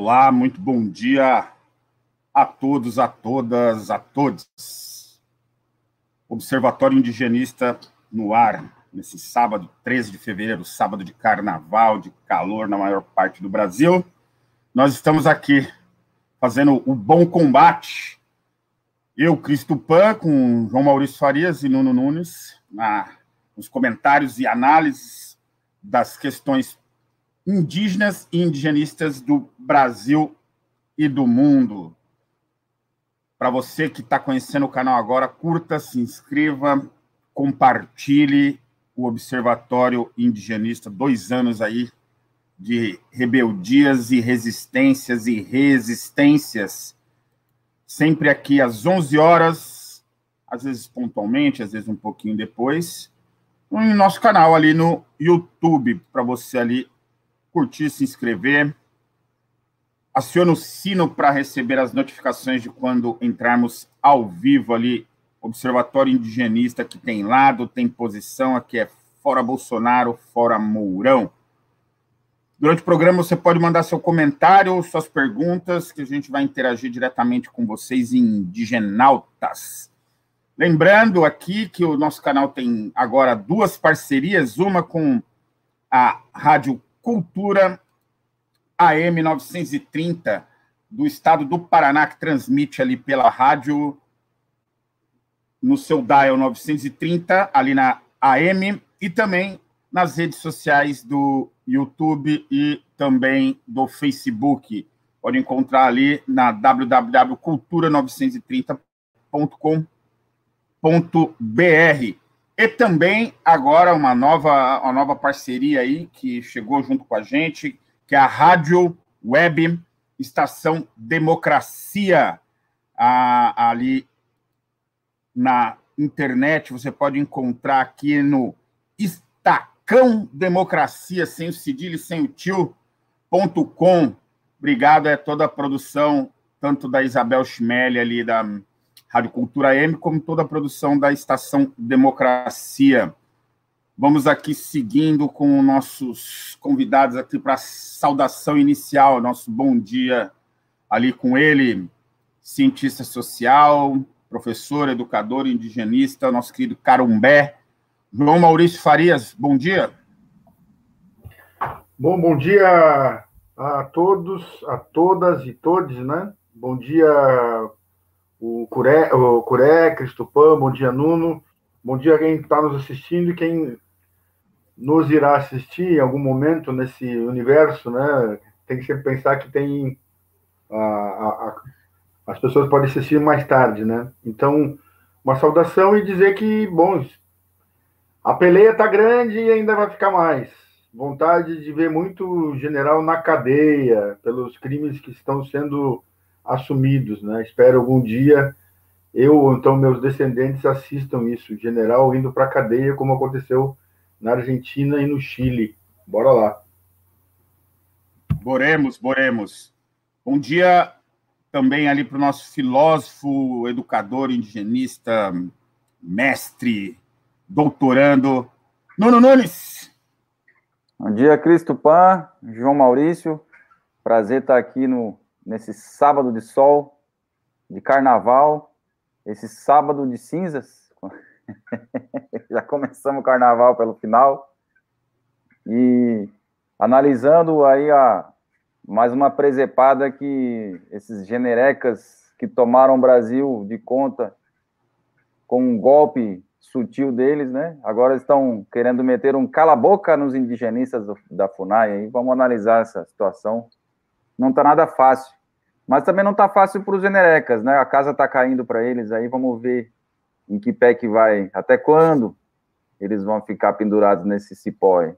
Olá, muito bom dia a todos, a todas, a todos. Observatório Indigenista no ar, nesse sábado, 13 de fevereiro, sábado de carnaval, de calor na maior parte do Brasil. Nós estamos aqui fazendo o bom combate. Eu, Cristo Pan, com João Maurício Farias e Nuno Nunes, na, nos comentários e análises das questões indígenas e indigenistas do Brasil e do mundo. Para você que está conhecendo o canal agora, curta, se inscreva, compartilhe o Observatório Indigenista, dois anos aí de rebeldias e resistências e resistências, sempre aqui às 11 horas, às vezes pontualmente, às vezes um pouquinho depois, no nosso canal ali no YouTube, para você ali curtir, se inscrever. Aciona o sino para receber as notificações de quando entrarmos ao vivo ali. Observatório Indigenista que tem lado, tem posição, aqui é fora Bolsonaro, fora Mourão. Durante o programa você pode mandar seu comentário, suas perguntas, que a gente vai interagir diretamente com vocês indigenautas. Lembrando aqui que o nosso canal tem agora duas parcerias, uma com a Rádio Cultura AM 930 do estado do Paraná, que transmite ali pela rádio no seu dial 930, ali na AM, e também nas redes sociais do YouTube e também do Facebook. Pode encontrar ali na www.cultura930.com.br. E também agora uma nova, uma nova parceria aí que chegou junto com a gente, que é a Rádio Web Estação Democracia, a, ali na internet. Você pode encontrar aqui no Estacão Democracia, sem o cedilho, sem o tio.com. Obrigado, é toda a produção, tanto da Isabel Schmelli ali da Rádio Cultura M, como toda a produção da Estação Democracia. Vamos aqui seguindo com nossos convidados aqui para a saudação inicial, nosso bom dia ali com ele, cientista social, professor, educador, indigenista, nosso querido Carumbé, João Maurício Farias, bom dia. Bom, bom dia a todos, a todas e todos, né? Bom dia, o Curé, o Curé, Cristopã, bom dia, Nuno. Bom dia quem está nos assistindo e quem nos irá assistir em algum momento nesse universo, né? Tem que sempre pensar que tem a, a, a, as pessoas podem assistir mais tarde, né? Então, uma saudação e dizer que, bom, a peleia tá grande e ainda vai ficar mais. Vontade de ver muito general na cadeia pelos crimes que estão sendo assumidos, né? Espero algum dia eu ou então meus descendentes assistam isso, general indo para a cadeia, como aconteceu na Argentina e no Chile. Bora lá. Boremos, boremos. Bom dia também ali para o nosso filósofo, educador, indigenista, mestre, doutorando, Nuno Nunes. Bom dia, Cristo Pan, João Maurício. Prazer estar aqui no nesse sábado de sol, de carnaval, esse sábado de cinzas. Já começamos o carnaval pelo final. E analisando aí a mais uma presepada que esses generecas que tomaram o Brasil de conta com um golpe sutil deles, né? Agora estão querendo meter um cala-boca nos indigenistas da FUNAI. Aí vamos analisar essa situação. Não está nada fácil. Mas também não está fácil para os generecas, né? A casa está caindo para eles aí, vamos ver em que pé que vai, até quando eles vão ficar pendurados nesse cipó aí.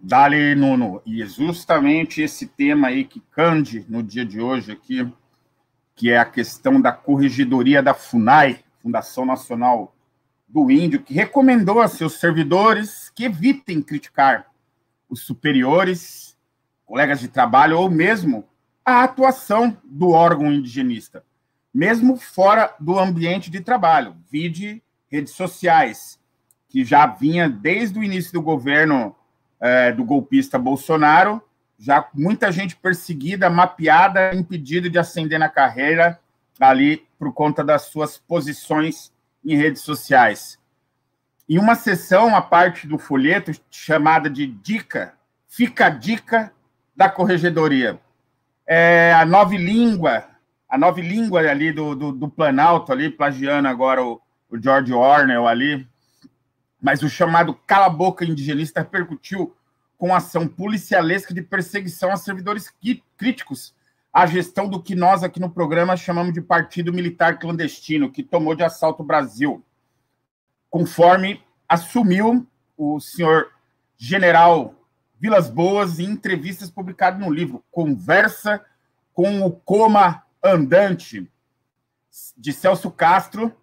Dali, Nuno, e é justamente esse tema aí que cande no dia de hoje aqui, que é a questão da corregedoria da FUNAI, Fundação Nacional do Índio, que recomendou a seus servidores que evitem criticar os superiores colegas de trabalho ou mesmo a atuação do órgão indigenista, mesmo fora do ambiente de trabalho, vide redes sociais, que já vinha desde o início do governo é, do golpista Bolsonaro, já muita gente perseguida, mapeada, impedido de ascender na carreira ali por conta das suas posições em redes sociais. Em uma sessão, a parte do folheto chamada de dica, fica a dica da corregedoria. É, a nova língua, a nova língua ali do, do, do Planalto, ali, plagiando agora o, o George Orwell ali, mas o chamado cala-boca indigenista repercutiu com ação policialesca de perseguição a servidores críticos à gestão do que nós aqui no programa chamamos de Partido Militar Clandestino, que tomou de assalto o Brasil conforme assumiu o senhor general Vilas Boas em entrevistas publicadas no livro Conversa com o Coma Andante, de Celso Castro,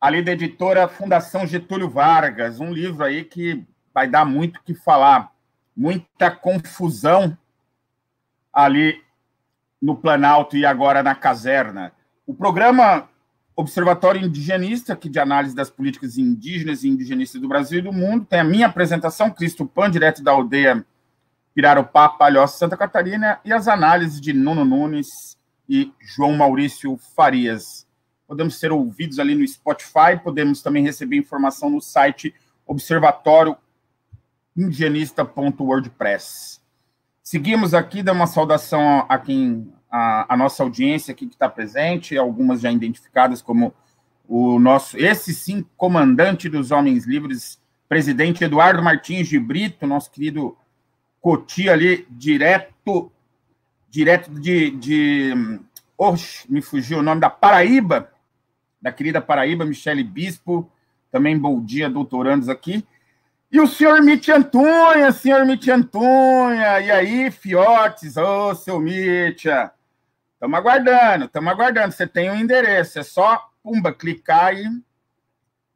ali da editora Fundação Getúlio Vargas, um livro aí que vai dar muito o que falar, muita confusão ali no Planalto e agora na caserna. O programa Observatório Indigenista, aqui de análise das políticas indígenas e indigenistas do Brasil e do mundo. Tem a minha apresentação, Cristo Pan, direto da aldeia Pirarupá, Palhoça, Santa Catarina, e as análises de Nuno Nunes e João Maurício Farias. Podemos ser ouvidos ali no Spotify, podemos também receber informação no site observatórioindigenista.wordpress. Seguimos aqui, dá uma saudação a quem a, a nossa audiência aqui que está presente, algumas já identificadas como o nosso, esse sim, comandante dos Homens Livres, presidente Eduardo Martins de Brito, nosso querido Coti ali, direto, direto de, de oxe, me fugiu o nome da Paraíba, da querida Paraíba, Michele Bispo, também bom dia, doutorandos aqui. E o senhor Mitch Antunha, senhor Mitch Antunha, e aí, fiotes, ô, oh, seu Mitya, Estamos aguardando, estamos aguardando. Você tem o um endereço, é só, pumba, clicar aí.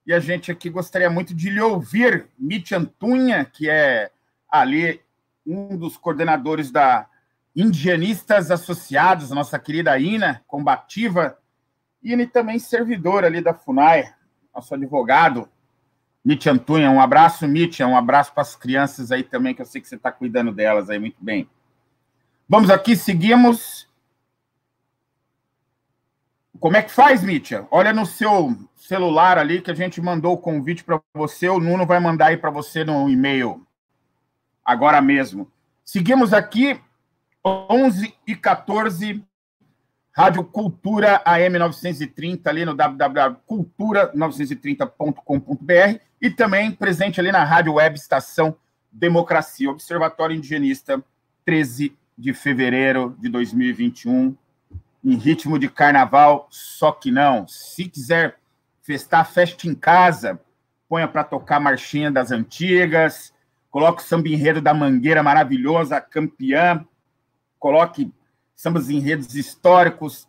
E a gente aqui gostaria muito de lhe ouvir, Mitch Antunha, que é ali um dos coordenadores da Indianistas Associados, nossa querida Ina, combativa, e também servidor ali da FUNAI, nosso advogado, Mitch Antunha. Um abraço, Mitch, um abraço para as crianças aí também, que eu sei que você está cuidando delas aí muito bem. Vamos aqui, seguimos. Como é que faz, Mítia? Olha no seu celular ali que a gente mandou o convite para você. O Nuno vai mandar aí para você no e-mail agora mesmo. Seguimos aqui, 11 e 14, Rádio Cultura AM 930, ali no www.cultura930.com.br e também presente ali na Rádio Web Estação Democracia, Observatório Indigenista, 13 de fevereiro de 2021 em ritmo de carnaval, só que não. Se quiser festar, feste em casa, ponha para tocar marchinha das antigas, coloque o samba enredo da Mangueira maravilhosa, campeã, coloque sambas enredos históricos,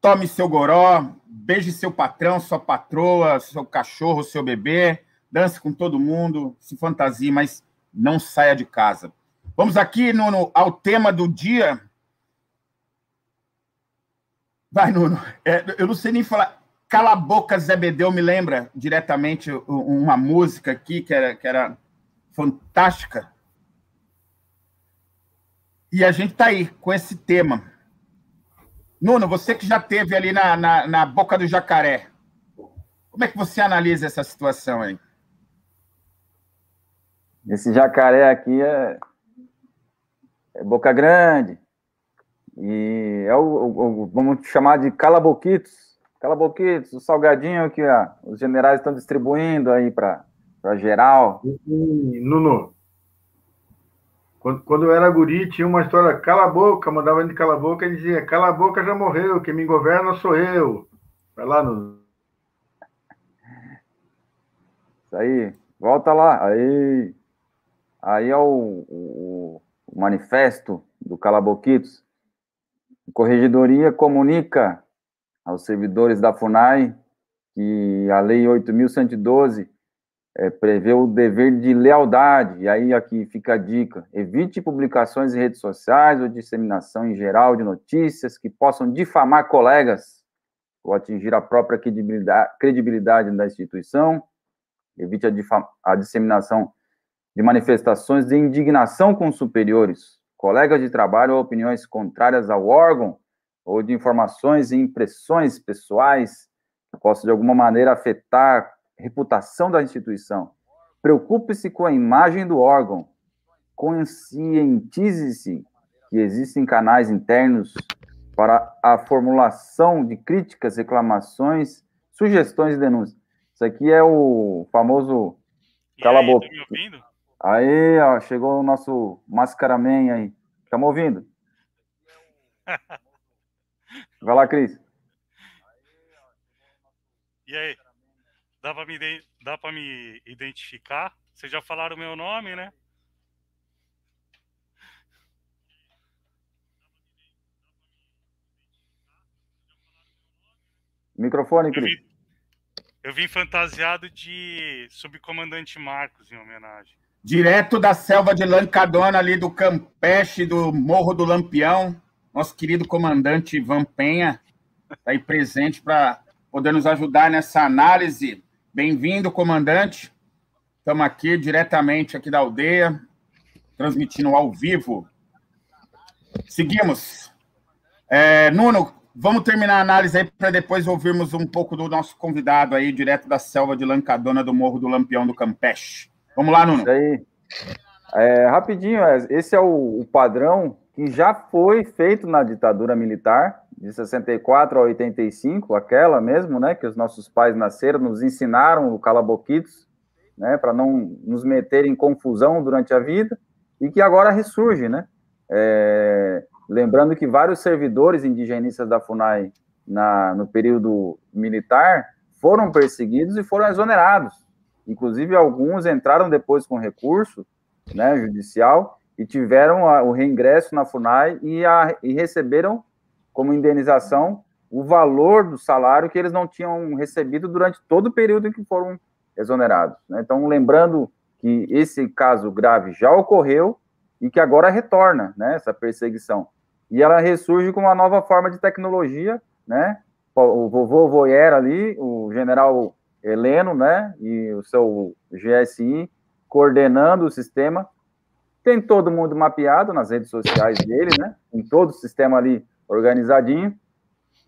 tome seu goró, beije seu patrão, sua patroa, seu cachorro, seu bebê, dance com todo mundo, se fantasie, mas não saia de casa. Vamos aqui no, no, ao tema do dia, Vai, Nuno. É, eu não sei nem falar. Cala a boca, Zé Bedeu me lembra diretamente uma música aqui que era, que era fantástica. E a gente está aí com esse tema. Nuno, você que já teve ali na, na, na, boca do jacaré, como é que você analisa essa situação aí? Esse jacaré aqui é, é boca grande, e é o, o, vamos chamar de calaboquitos. Calaboquitos, o salgadinho que ó, os generais estão distribuindo aí para geral. E, Nuno, quando, quando eu era guri, tinha uma história, cala a boca, mandava ele cala a boca e dizia, cala a boca já morreu, quem me governa sou eu. Vai lá, Nuno. Isso aí, volta lá. Aí, aí é o, o, o manifesto do Calaboquitos. A Corregedoria comunica aos servidores da FUNAI que a Lei 8.112 é, prevê o dever de lealdade, e aí aqui fica a dica: evite publicações em redes sociais ou disseminação em geral de notícias que possam difamar colegas ou atingir a própria credibilidade, credibilidade da instituição, evite a, a disseminação de manifestações de indignação com superiores colegas de trabalho ou opiniões contrárias ao órgão, ou de informações e impressões pessoais que possam de alguma maneira afetar a reputação da instituição. Preocupe-se com a imagem do órgão. Conscientize-se que existem canais internos para a formulação de críticas, reclamações, sugestões e denúncias. Isso aqui é o famoso cala aí, boca. Tá me ouvindo? Aí, ó, chegou o nosso Mascaraman aí. Tá me ouvindo? Vai lá, Cris. E aí? Dá para me, dá me identificar? Vocês já falaram o meu nome, né? Microfone, Cris. Eu vim fantasiado de subcomandante Marcos em homenagem. Direto da selva de Lancadona, ali do Campeche, do Morro do Lampião, nosso querido comandante Ivan Penha está aí presente para poder nos ajudar nessa análise. Bem-vindo, comandante. Estamos aqui diretamente aqui da aldeia, transmitindo ao vivo. Seguimos. É, Nuno, vamos terminar a análise aí para depois ouvirmos um pouco do nosso convidado aí, direto da selva de Lancadona do Morro do Lampião do Campeche. Vamos lá, Nuno. Isso aí. É, rapidinho, é, esse é o, o padrão que já foi feito na ditadura militar, de 64 a 85, aquela mesmo, né, que os nossos pais nasceram, nos ensinaram o calaboquitos, né, para não nos meter em confusão durante a vida, e que agora ressurge, né, é, lembrando que vários servidores indigenistas da FUNAI na, no período militar foram perseguidos e foram exonerados, inclusive alguns entraram depois com recurso, né, judicial, e tiveram a, o reingresso na FUNAI e, a, e receberam como indenização o valor do salário que eles não tinham recebido durante todo o período em que foram exonerados. Né? Então, lembrando que esse caso grave já ocorreu e que agora retorna né, essa perseguição. E ela ressurge com uma nova forma de tecnologia, né? O vovô Voyer ali, o general Heleno, né, e o seu GSI coordenando o sistema tem todo mundo mapeado nas redes sociais dele, né? Em todo o sistema ali organizadinho,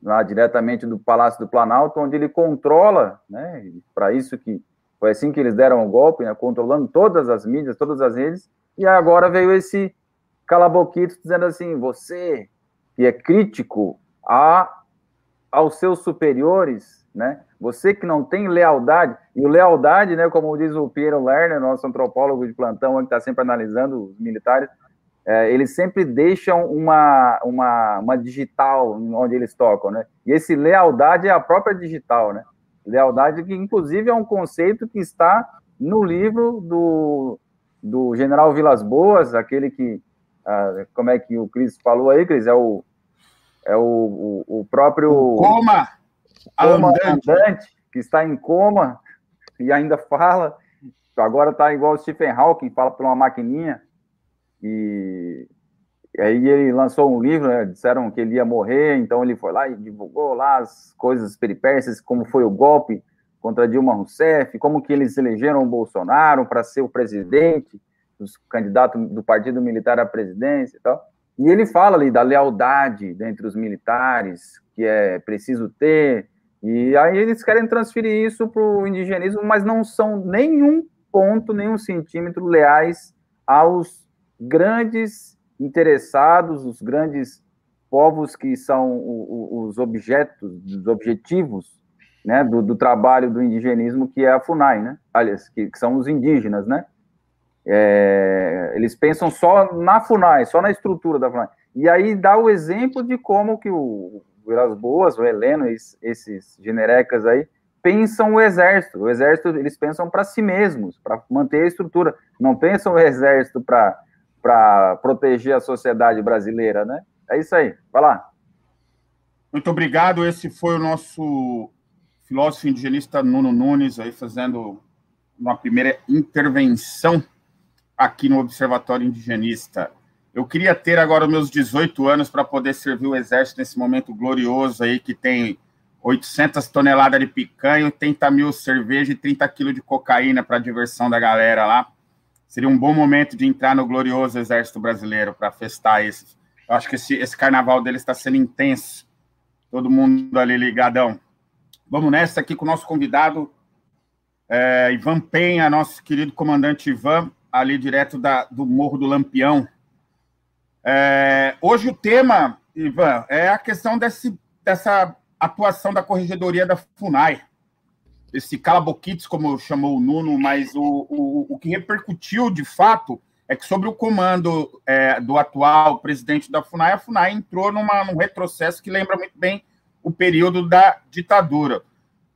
lá diretamente do Palácio do Planalto, onde ele controla, né? Para isso que foi assim que eles deram o golpe, né? Controlando todas as mídias, todas as redes. E agora veio esse calaboquito dizendo assim: você que é crítico a, aos seus superiores, né? Você que não tem lealdade, e o lealdade, né, como diz o Piero Lerner, nosso antropólogo de plantão, que está sempre analisando os militares, é, eles sempre deixam uma, uma, uma digital onde eles tocam, né? E esse lealdade é a própria digital, né? Lealdade que, inclusive, é um conceito que está no livro do, do General Vilas Boas, aquele que, ah, como é que o Cris falou aí, Cris? É o, é o, o, o próprio... Coma! Coma andante. andante, que está em coma e ainda fala. Agora está igual o Stephen Hawking, fala por uma maquininha. E, aí ele lançou um livro, né, disseram que ele ia morrer, então ele foi lá e divulgou lá as coisas peripécias, como foi o golpe contra Dilma Rousseff, como que eles elegeram o Bolsonaro para ser o presidente, os candidatos do Partido Militar à presidência e tal. E ele fala ali da lealdade entre os militares, que é preciso ter, e aí eles querem transferir isso para o indigenismo, mas não são nenhum ponto, nenhum centímetro leais aos grandes interessados, os grandes povos que são os objetos, os objetivos né, do, do, trabalho do indigenismo, que é a FUNAI, né? Aliás, que, que são os indígenas, né? É, eles pensam só na FUNAI, só na estrutura da FUNAI. E aí dá o exemplo de como que o, Vilas Boas, o Heleno, esses generecas aí, pensam o exército. O exército, eles pensam para si mesmos, para manter a estrutura. Não pensam o exército para proteger a sociedade brasileira, né? É isso aí. Vai lá. Muito obrigado. Esse foi o nosso filósofo indigenista Nuno Nunes, aí fazendo uma primeira intervenção aqui no Observatório Indigenista. Eu queria ter agora os meus 18 anos para poder servir o exército nesse momento glorioso aí que tem 800 toneladas de picanha, 30 mil cerveja e 30 quilos de cocaína para diversão da galera lá. seria um bom momento de entrar no glorioso Exército Brasileiro para festar esse. Eu acho que esse, esse carnaval dele está sendo intenso. Todo mundo ali ligadão. Vamos nessa aqui com o nosso convidado, é, Ivan Penha, nosso querido comandante Ivan, ali direto da, do Morro do Lampião. É, hoje o tema, Ivan, é a questão desse, dessa atuação da Corregedoria da FUNAI esse cala-boquites, como chamou o Nuno, mas o, o, o que repercutiu de fato é que sobre o comando é, do atual presidente da FUNAI, a FUNAI entrou numa, num retrocesso que lembra muito bem o período da ditadura.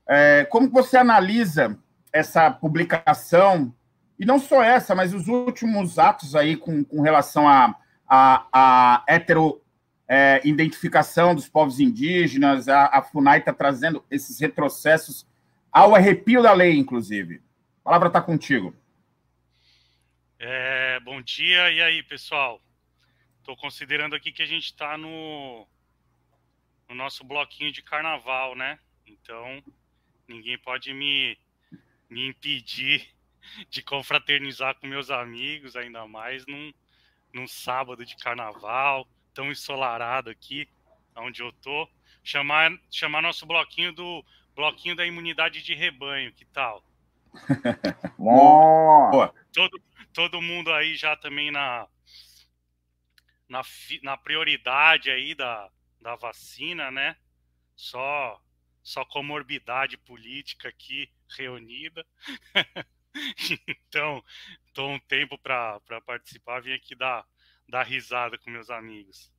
É, como você analisa essa publicação, e não só essa, mas os últimos atos aí com, com relação à a, a, a hetero é, dos povos indígenas, a, a FUNAI está trazendo esses retrocessos ao arrepio da lei, inclusive. A palavra está contigo. É, bom dia, e aí, pessoal? Estou considerando aqui que a gente está no, no nosso bloquinho de carnaval, né? Então, ninguém pode me, me impedir de confraternizar com meus amigos, ainda mais num, num sábado de carnaval, tão ensolarado aqui, onde eu tô. Chamar, chamar nosso bloquinho do bloquinho da imunidade de rebanho, que tal? Todo, todo mundo aí já também na, na, na prioridade aí da, da vacina, né? Só, só comorbidade política aqui reunida. então, estou um tempo para participar, vim aqui dar, dar risada com meus amigos.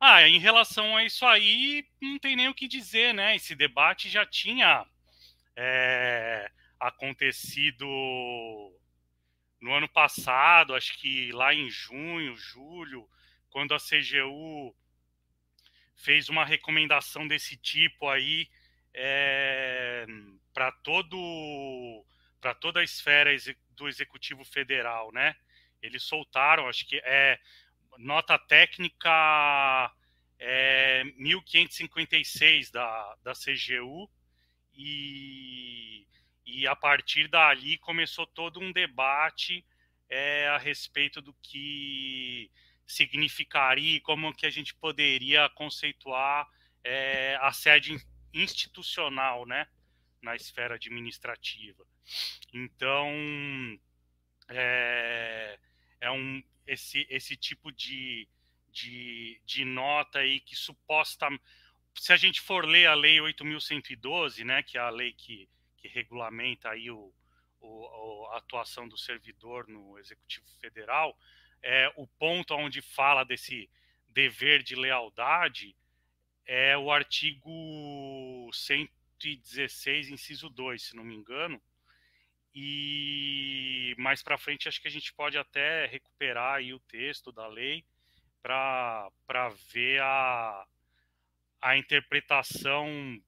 Ah, em relação a isso aí, não tem nem o que dizer, né? Esse debate já tinha é, acontecido no ano passado, acho que lá em junho, julho, quando a CGU fez uma recomendação desse tipo aí é, para todo para toda a esfera do executivo federal, né? Eles soltaram, acho que é nota técnica é, 1556 da, da CGU, e, e a partir dali começou todo um debate é, a respeito do que significaria e como que a gente poderia conceituar é, a sede institucional, né, na esfera administrativa. Então, é, é um, esse, esse tipo de, de, de nota aí que suposta. Se a gente for ler a Lei 8.112, né, que é a lei que, que regulamenta aí o, o, a atuação do servidor no Executivo Federal, é, o ponto onde fala desse dever de lealdade é o artigo 116, inciso 2, se não me engano, e mais para frente acho que a gente pode até recuperar aí o texto da lei para ver a, a interpretação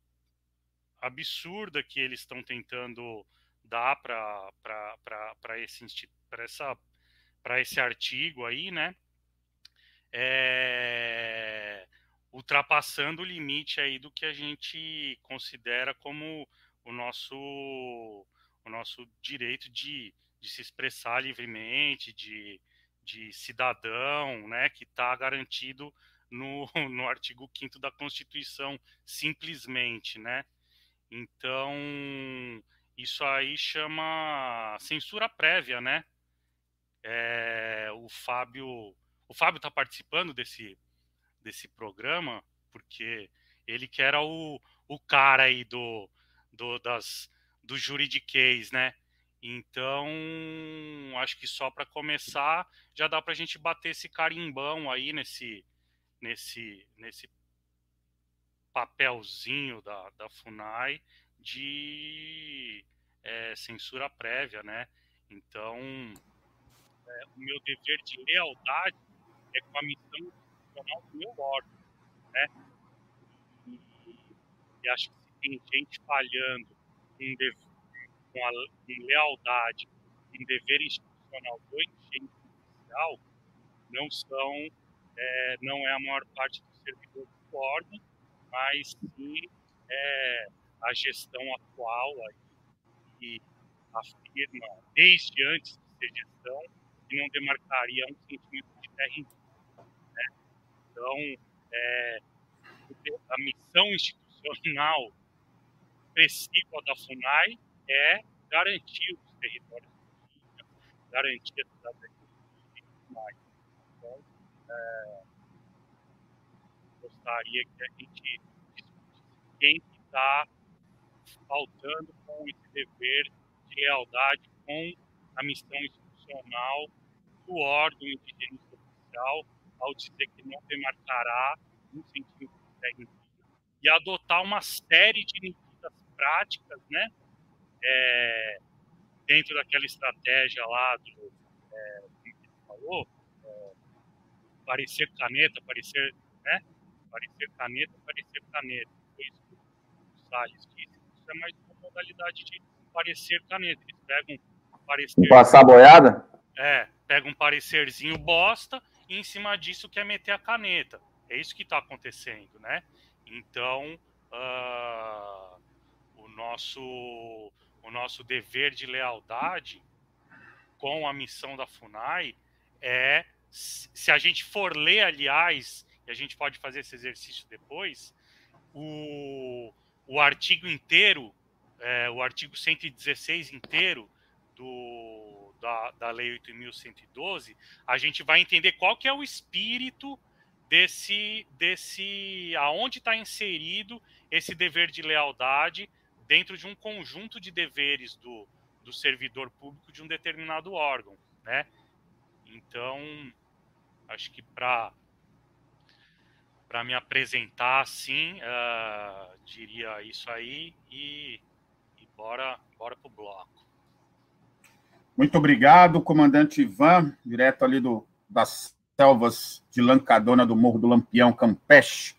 absurda que eles estão tentando dar para esse, essa, esse artigo aí, né? É, ultrapassando o limite aí do que a gente considera como o nosso o nosso direito de, de se expressar livremente, de, de cidadão, né, que está garantido no, no artigo 5 da Constituição, simplesmente, né? Então, isso aí chama censura prévia, né? É, o Fábio o Fábio está participando desse, desse programa porque ele que era o, o cara aí do, do das, do juridiquês, né? Então, acho que só para começar, já dá para a gente bater esse carimbão aí nesse, nesse, nesse papelzinho da, da FUNAI de é, censura prévia, né? Então, é, o meu dever de lealdade é com a missão institucional do meu órgão, né? E, e acho que se tem gente falhando um com, a, com lealdade, um dever institucional do agente oficial, não são, é, não é a maior parte dos servidores do órgão, mas sim é, a gestão atual que afirma, desde antes de ser gestão e não demarcaria um centímetro de terra indígena. Né? Então, é, a missão institucional principal da FUNAI é garantir os territórios garantir a cidadania mais. Então, é, gostaria que a gente quem está faltando com esse dever de lealdade com a missão institucional do órgão indigenista oficial ao dizer que não demarcará centímetro de terra e adotar uma série de práticas, né, é, dentro daquela estratégia lá do, é, que falou, é, parecer caneta, parecer, né, parecer caneta, parecer caneta, foi isso que o Salles disse, isso é mais uma modalidade de parecer caneta, eles pegam parecer... Passar boiada? É, pega um parecerzinho bosta e em cima disso quer meter a caneta. É isso que está acontecendo, né? Então, uh, nosso, o nosso dever de lealdade com a missão da FUNAI é, se a gente for ler, aliás, e a gente pode fazer esse exercício depois, o, o artigo inteiro, é, o artigo 116 inteiro do, da, da Lei 8.112, a gente vai entender qual que é o espírito desse, desse aonde está inserido esse dever de lealdade dentro de um conjunto de deveres do, do servidor público de um determinado órgão, né? Então, acho que para me apresentar assim, uh, diria isso aí e, e bora bora pro bloco. Muito obrigado, comandante Ivan, direto ali do das selvas de Lancadona do Morro do Lampião, Campeche.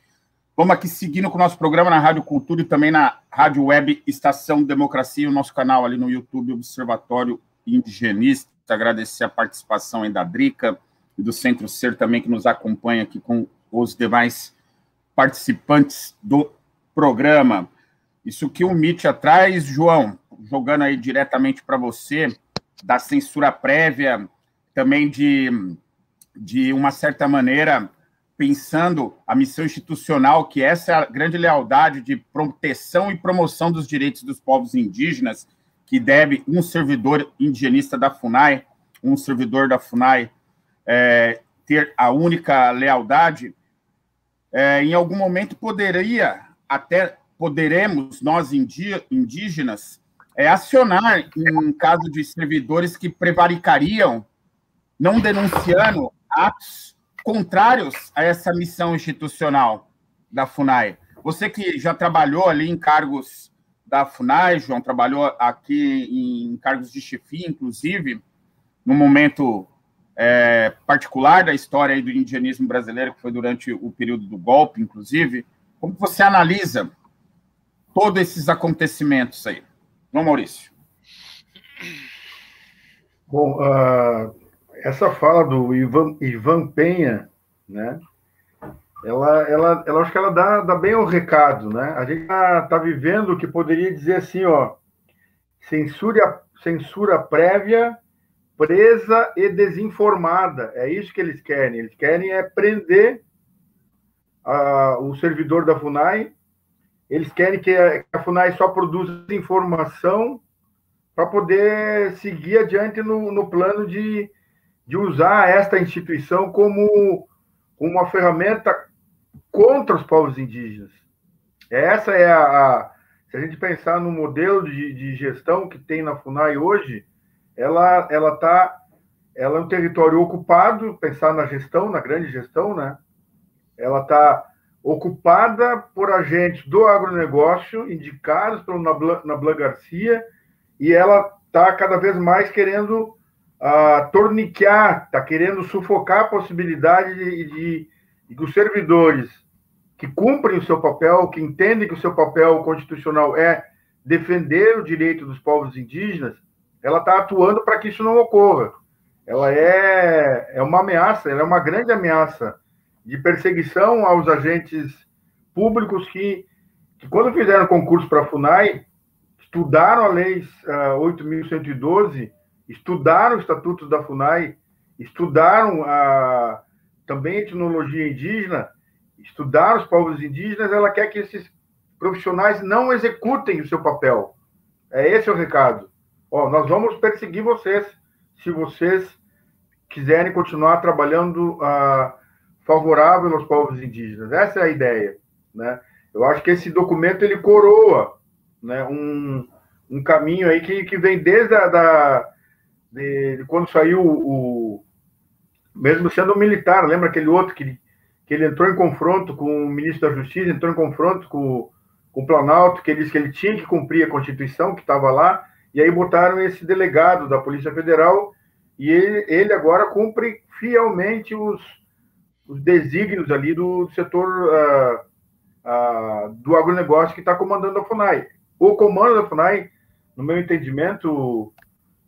Vamos aqui seguindo com o nosso programa na Rádio Cultura e também na Rádio Web Estação Democracia, o nosso canal ali no YouTube, Observatório Indigenista. Agradecer a participação aí da Drica e do Centro Ser também, que nos acompanha aqui com os demais participantes do programa. Isso que o MIT atrás, João, jogando aí diretamente para você, da censura prévia, também de de uma certa maneira, pensando a missão institucional, que essa é a grande lealdade de proteção e promoção dos direitos dos povos indígenas, que deve um servidor indigenista da FUNAI, um servidor da FUNAI, é, ter a única lealdade, é, em algum momento poderia, até poderemos, nós indígenas, é, acionar em caso de servidores que prevaricariam, não denunciando atos contrários a essa missão institucional da FUNAI. Você que já trabalhou ali em cargos da FUNAI, João, trabalhou aqui em cargos de chefia, inclusive, no momento é, particular da história do indianismo brasileiro, que foi durante o período do golpe, inclusive. Como você analisa todos esses acontecimentos aí? João Maurício. Bom, uh, essa fala do Ivan, Ivan Penha, né? Ela, ela, ela acho que ela dá, dá bem o recado, né? A gente está tá vivendo o que poderia dizer assim, ó, censura, censura prévia, presa e desinformada. É isso que eles querem. Eles querem é prender a, o servidor da Funai. Eles querem que a, que a Funai só produza informação para poder seguir adiante no, no plano de de usar esta instituição como uma ferramenta contra os povos indígenas. Essa é a, se a gente pensar no modelo de, de, gestão que tem na Funai hoje, ela ela tá ela é um território ocupado, pensar na gestão, na grande gestão, né? Ela está ocupada por agentes do agronegócio, indicados pelo Nablan Garcia, e ela está cada vez mais querendo a torniquear, está querendo sufocar a possibilidade de, de, de que os servidores que cumprem o seu papel, que entendem que o seu papel constitucional é defender o direito dos povos indígenas, ela está atuando para que isso não ocorra. Ela é, é uma ameaça, ela é uma grande ameaça de perseguição aos agentes públicos que, que quando fizeram concurso para a FUNAI, estudaram a Lei uh, ah, 8.112 estudaram o estatuto da FUNAI, estudaram a, também a etnologia indígena, estudaram os povos indígenas, ela quer que esses profissionais não executem o seu papel. É esse o recado. Ó, nós vamos perseguir vocês se vocês quiserem continuar trabalhando ah, favorável aos povos indígenas. Essa é a ideia, né? Eu acho que esse documento ele coroa, né, um, um caminho aí que, que vem desde a da, de, de quando saiu o, mesmo sendo militar, lembra aquele outro que, que ele entrou em confronto com o ministro da Justiça, entrou em confronto com, com o Planalto, que ele disse que ele tinha que cumprir a Constituição que estava lá, e aí botaram esse delegado da Polícia Federal e ele, ele agora cumpre fielmente os, os desígnios ali do, do setor uh, uh, do agronegócio que está comandando a FUNAI. O comando da FUNAI, no meu entendimento,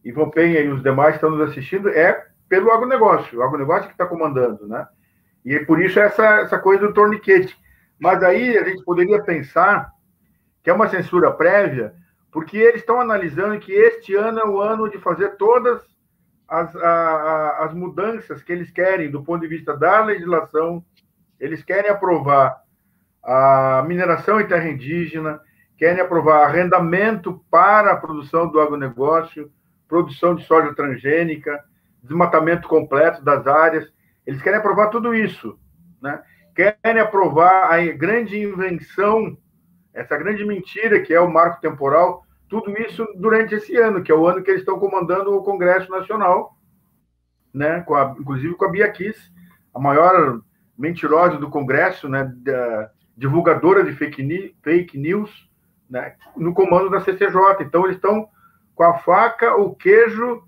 Ivan Penha e os demais estão nos assistindo, é pelo agronegócio, o agronegócio que está comandando, né? E é por isso essa, essa coisa do torniquete. Mas aí a gente poderia pensar que é uma censura prévia, porque eles estão analisando que este ano é o ano de fazer todas as, a, a, as mudanças que eles querem do ponto de vista da legislação. Eles querem aprovar a mineração em terra indígena, querem aprovar arrendamento para a produção do agronegócio, produção de soja transgênica, desmatamento completo das áreas. Eles querem aprovar tudo isso, né? Querem aprovar a grande invenção, essa grande mentira que é o marco temporal, tudo isso durante esse ano, que é o ano que eles estão comandando o Congresso Nacional, né? Com a, inclusive com a Bia Kiss, a maior mentirosa do Congresso, né? Da, divulgadora de fake, fake news, né? No comando da CCJ. Então eles estão com a faca, o queijo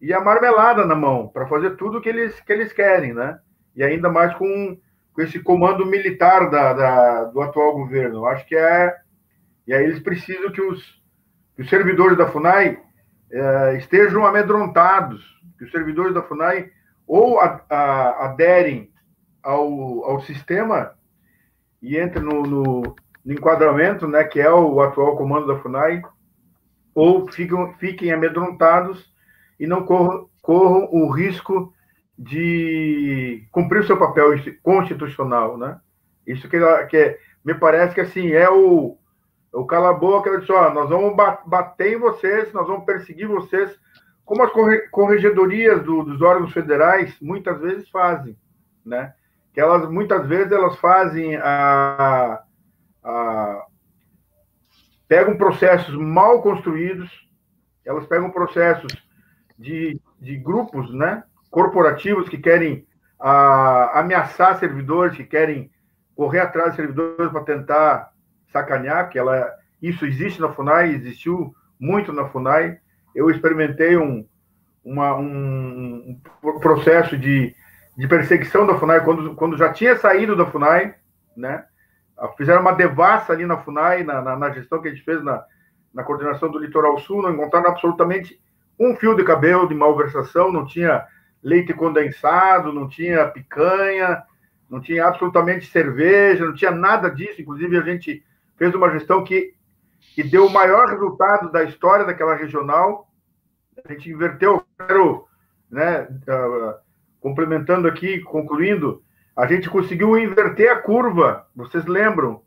e a marmelada na mão para fazer tudo que eles que eles querem, né? E ainda mais com, com esse comando militar da, da do atual governo. Eu acho que é e aí eles precisam que os que os servidores da FUNAI eh, estejam amedrontados, que os servidores da FUNAI ou a, a, aderem ao, ao sistema e entrem no, no, no, enquadramento, né, que é o atual comando da FUNAI, ou ficam, fiquem amedrontados e não corram, corram o risco de cumprir o seu papel constitucional, né? Isso que, que me parece que assim é o o cala-boca, ele disse, ó, nós vamos bater em vocês, nós vamos perseguir vocês, como as corregedorias do, dos órgãos federais muitas vezes fazem, né? Que elas, muitas vezes, elas fazem a, a pegam processos mal construídos, elas pegam processos de, de grupos, né? Corporativos que querem a, ameaçar servidores, que querem correr atrás de servidores para tentar sacanear, que ela, isso existe na FUNAI, existiu muito na FUNAI. Eu experimentei um, uma, um, um processo de, de perseguição da FUNAI quando, quando já tinha saído da FUNAI, né? Fizeram uma devassa ali na FUNAI, na, na, na gestão que a gente fez na, na coordenação do Litoral Sul, não encontraram absolutamente um fio de cabelo de malversação, não tinha leite condensado, não tinha picanha, não tinha absolutamente cerveja, não tinha nada disso. Inclusive, a gente fez uma gestão que, que deu o maior resultado da história daquela regional. A gente inverteu, quero, né, uh, complementando aqui, concluindo, a gente conseguiu inverter a curva, vocês lembram?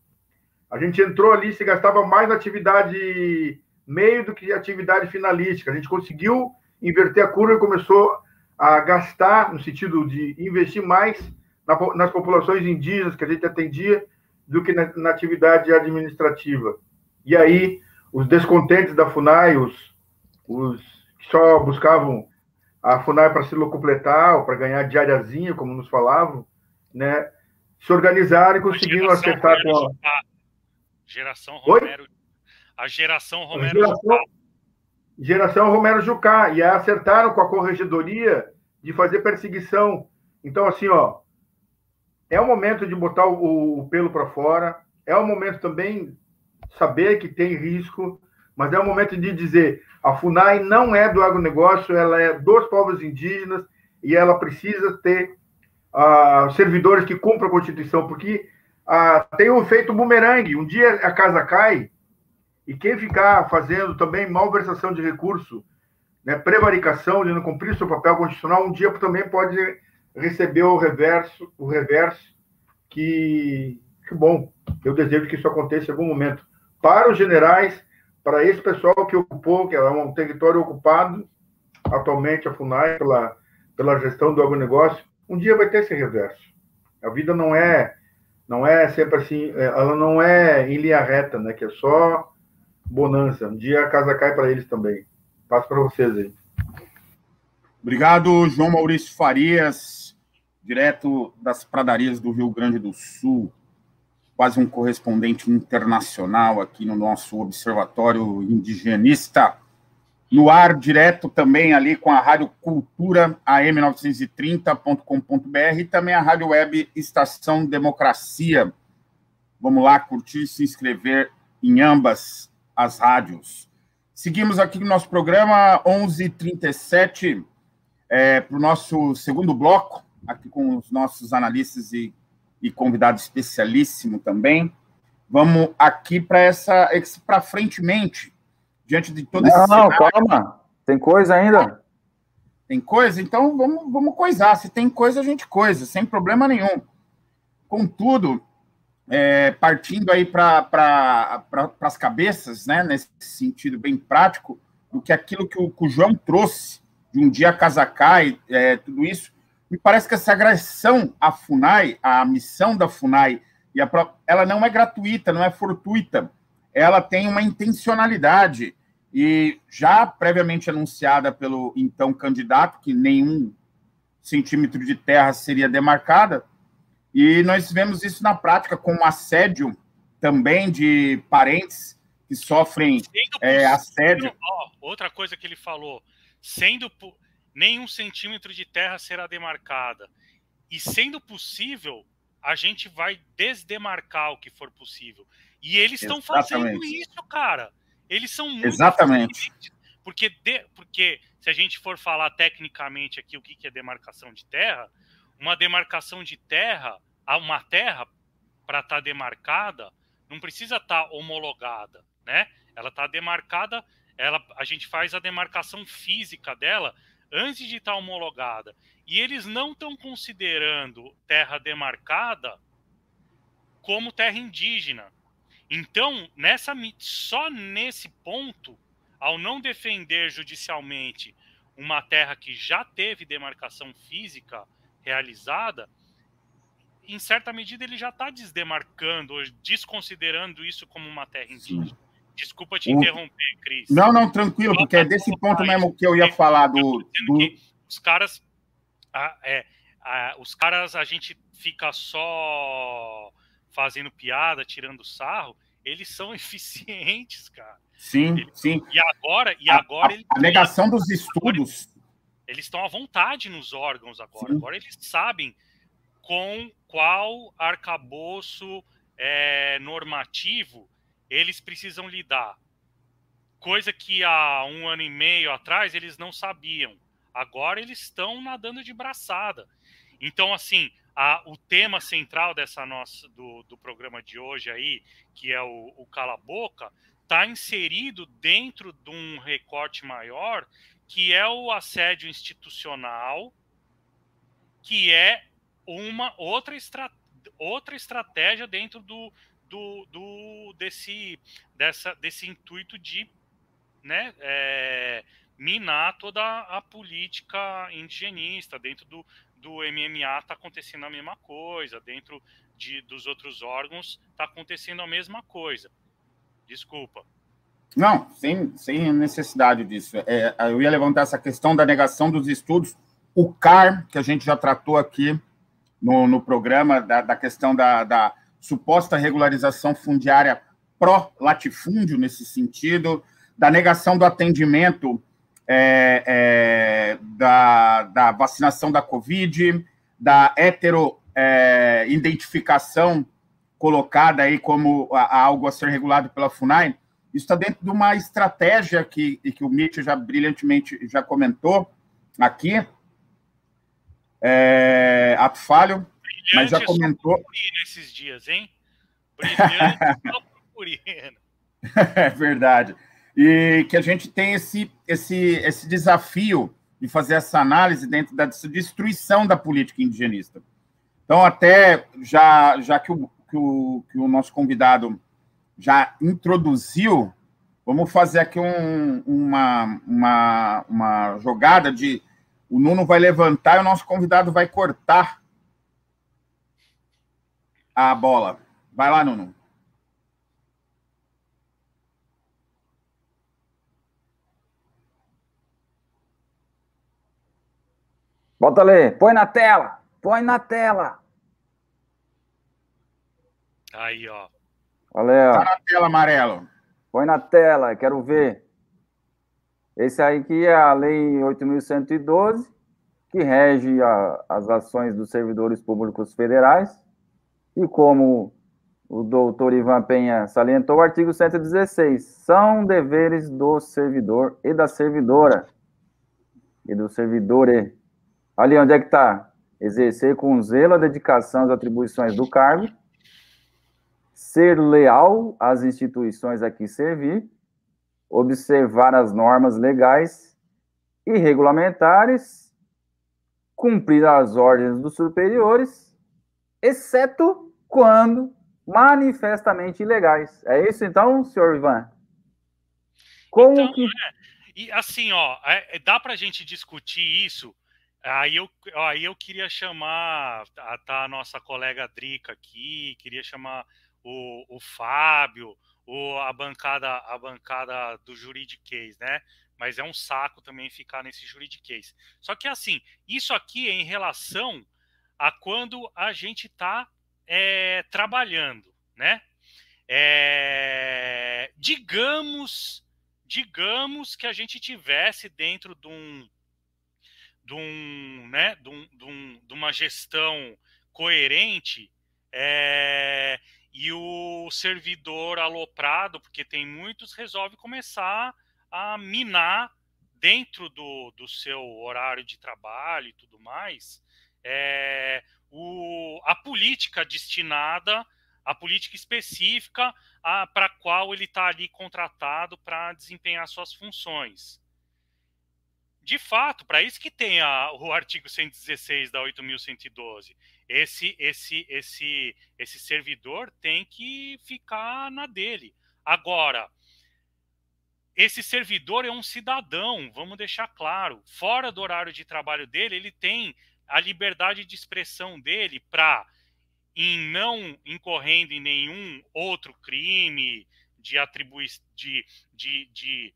A gente entrou ali, se gastava mais na atividade meio do que atividade finalística. A gente conseguiu inverter a curva e começou a gastar, no sentido de investir mais nas populações indígenas que a gente atendia, do que na, na atividade administrativa. E aí, os descontentes da FUNAI, os, os que só buscavam a FUNAI para se locupletar ou para ganhar diariazinha, como nos falavam, né, se organizaram e conseguiram acertar com a... Geração Romero. Oi? A geração Romero a geração, Jucá. Geração Romero Jucá. E acertaram com a corregedoria de fazer perseguição. Então, assim, ó, é o momento de botar o, o pelo para fora, é o momento também saber que tem risco, mas é o momento de dizer a FUNAI não é do agronegócio, ela é dos povos indígenas e ela precisa ter uh, servidores que cumpram a Constituição, porque uh, tem um efeito bumerangue. Um dia a casa cai e quem ficar fazendo também malversação de recurso né, prevaricação, de não cumprir seu papel constitucional, um dia também pode receber o reverso, o reverso que, que bom. Eu desejo que isso aconteça em algum momento. Para os generais, para esse pessoal que ocupou, que é um território ocupado, atualmente a FUNAI, pela, pela gestão do agronegócio, um dia vai ter esse reverso. A vida não é não é sempre assim, é, ela não é em linha reta, né? Que é só bonança. Um dia a casa cai para eles também. Passo para vocês aí. Obrigado, João Maurício Farias, direto das pradarias do Rio Grande do Sul, quase um correspondente internacional aqui no nosso Observatório Indigenista. No ar, direto também ali com a Rádio Cultura, am930.com.br e também a Rádio Web Estação Democracia. Vamos lá curtir e se inscrever em ambas as rádios. Seguimos aqui no nosso programa, 11h37, é, para o nosso segundo bloco, aqui com os nossos analistas e, e convidado especialíssimo também. Vamos aqui para essa, para frentemente, diante de todo não, esse Não, cenário. calma. Tem coisa ainda? Tem coisa? Então vamos, vamos coisar. Se tem coisa, a gente coisa, sem problema nenhum. Contudo, é, partindo aí para pra, as cabeças, né, nesse sentido bem prático, do que aquilo que o, que o João trouxe, de um dia a casa cai, é, tudo isso, me parece que essa agressão à FUNAI, a missão da FUNAI, e a, ela não é gratuita, não é fortuita, ela tem uma intencionalidade, e já previamente anunciada pelo então candidato, que nenhum centímetro de terra seria demarcada, e nós vemos isso na prática com o assédio também de parentes que sofrem é, assédio. Ó, outra coisa que ele falou, sendo nenhum centímetro de terra será demarcada, e sendo possível, a gente vai desdemarcar o que for possível. E eles estão fazendo isso, cara. Eles são muito Exatamente. Porque, de, porque se a gente for falar tecnicamente aqui o que, que é demarcação de terra, uma demarcação de terra, uma terra para estar tá demarcada, não precisa estar tá homologada, né? Ela está demarcada, ela, a gente faz a demarcação física dela antes de estar tá homologada. E eles não estão considerando terra demarcada como terra indígena. Então, nessa só nesse ponto, ao não defender judicialmente uma terra que já teve demarcação física realizada, em certa medida ele já está desdemarcando, desconsiderando isso como uma terra indígena. Desculpa te interromper, Cris. Não, não, tranquilo, porque é desse ponto mesmo que eu ia falar do. do... Os caras. Ah, é, ah, os caras, a gente fica só fazendo piada, tirando sarro, eles são eficientes, cara. Sim, eles, sim. E agora, e agora a, a negação dos estudos. Eles estão à vontade nos órgãos agora. Sim. Agora eles sabem com qual arcabouço é, normativo eles precisam lidar. Coisa que há um ano e meio atrás eles não sabiam. Agora eles estão nadando de braçada. Então, assim, a, o tema central dessa nossa do, do programa de hoje aí, que é o, o Cala Boca, está inserido dentro de um recorte maior, que é o assédio institucional, que é uma outra, estra, outra estratégia dentro do, do, do desse, dessa, desse intuito de né, é, minar toda a política indigenista dentro do, do MMA está acontecendo a mesma coisa, dentro de, dos outros órgãos está acontecendo a mesma coisa. Desculpa. Não, sem, sem necessidade disso. É, eu ia levantar essa questão da negação dos estudos. O CAR, que a gente já tratou aqui no, no programa, da, da questão da, da suposta regularização fundiária pró-latifúndio, nesse sentido, da negação do atendimento é, é, da, da, vacinação da Covid, da heteroidentificação é, colocada aí como algo a ser regulado pela FUNAI, isso está dentro de uma estratégia que, que o Mitchell já brilhantemente já comentou aqui, é, ato falho, mas já comentou. Nesses dias, hein? Brilhante, é verdade. E que a gente tem esse, esse, esse desafio de fazer essa análise dentro da destruição da política indigenista. Então, até já, já que, o, que, o, que o nosso convidado já introduziu, vamos fazer aqui um, uma, uma, uma jogada de o Nuno vai levantar e o nosso convidado vai cortar a bola. Vai lá, Nuno. Bota ali, põe na tela, põe na tela. Aí, ó. Olha, Tá na tela, amarelo. põe na tela, quero ver. Esse aí que é a Lei 8.112, que rege a- as ações dos servidores públicos federais. E como o doutor Ivan Penha salientou, o artigo 116, são deveres do servidor e da servidora. E do servidor. Ali onde é que está? Exercer com zelo a dedicação às atribuições do cargo, ser leal às instituições a que servir, observar as normas legais e regulamentares, cumprir as ordens dos superiores, exceto quando manifestamente ilegais. É isso então, senhor Ivan? Como Então, que E assim, ó, é- é- dá pra gente discutir isso. Aí eu, aí eu queria chamar a, tá a nossa colega Drica aqui, queria chamar o, o Fábio, o, a bancada a bancada do juridiquês, né? Mas é um saco também ficar nesse juridiquês. Só que assim, isso aqui é em relação a quando a gente está trabalhando, né? É, digamos digamos que a gente tivesse dentro de um de um, né, de, um, de, um, de uma gestão coerente é, e o servidor aloprado, porque tem muitos, resolve começar a minar dentro do, do seu horário de trabalho e tudo mais é, o, a política destinada, a política específica para a qual ele está ali contratado para desempenhar suas funções. De fato, para isso que tem a, o artigo 116 da 8.112. Esse, esse, esse, esse servidor tem que ficar na dele. Agora, esse servidor é um cidadão, vamos deixar claro. Fora do horário de trabalho dele, ele tem a liberdade de expressão dele para em não incorrendo em nenhum outro crime de atribuição de, de, de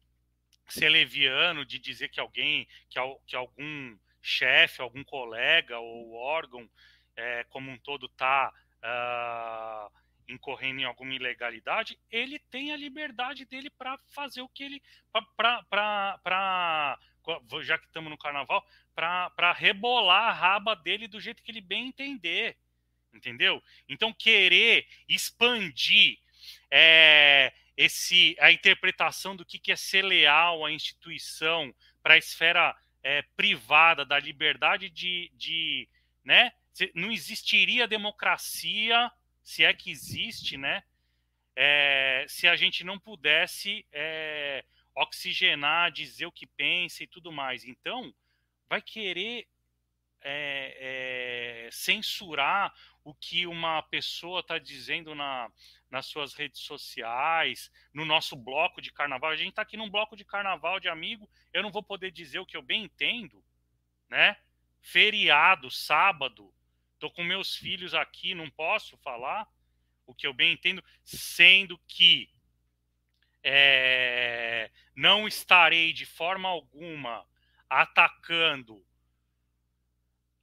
ser leviano, de dizer que alguém, que, que algum chefe, algum colega ou órgão é, como um todo está uh, incorrendo em alguma ilegalidade, ele tem a liberdade dele para fazer o que ele. para. Já que estamos no carnaval, para rebolar a raba dele do jeito que ele bem entender entendeu? Então querer expandir é, esse a interpretação do que, é ser leal à instituição para a esfera é, privada da liberdade de, de né? Não existiria democracia se é que existe, né? É, se a gente não pudesse é, oxigenar, dizer o que pensa e tudo mais. Então, vai querer é, é, censurar o que uma pessoa está dizendo na, nas suas redes sociais, no nosso bloco de carnaval. A gente está aqui num bloco de carnaval de amigo, eu não vou poder dizer o que eu bem entendo, né? Feriado, sábado, tô com meus filhos aqui, não posso falar o que eu bem entendo, sendo que é, não estarei de forma alguma atacando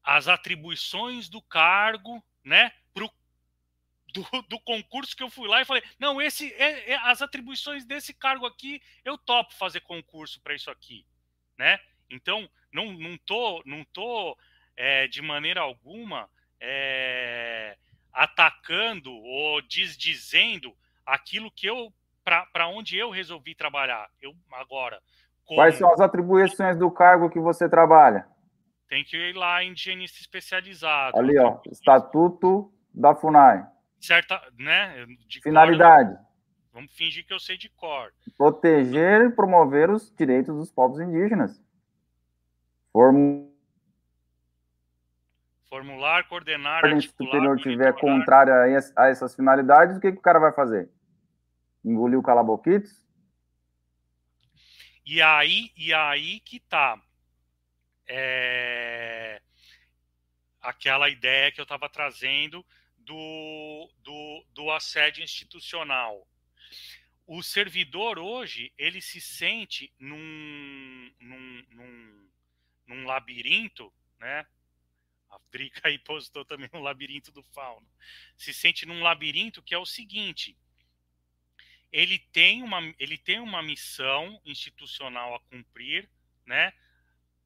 as atribuições do cargo, né? Do, do, concurso que eu fui lá e falei, não, esse é, é, as atribuições desse cargo aqui, eu topo fazer concurso para isso aqui, né? Então, não, não tô, não tô é, de maneira alguma é, atacando ou desdizendo aquilo que eu para onde eu resolvi trabalhar. Eu agora. Como... Quais são as atribuições do cargo que você trabalha? Tem que ir lá em higienista especializado. Ali, ó, estatuto da FUNAI. Certa, né? De Finalidade. Fora, Vamos fingir que eu sei de cor. Proteger e promover os direitos dos povos indígenas. Form... Formular, coordenar, Se o superior estiver contrário a, essas finalidades, o que, que o cara vai fazer? Engolir o calabouquitos? E aí, e aí que tá. É... Aquela ideia que eu estava trazendo do, do, do assédio institucional. O servidor hoje, ele se sente num, num, num, num labirinto, né? A Drica aí postou também um labirinto do fauno. Se sente num labirinto que é o seguinte: ele tem uma, ele tem uma missão institucional a cumprir, né?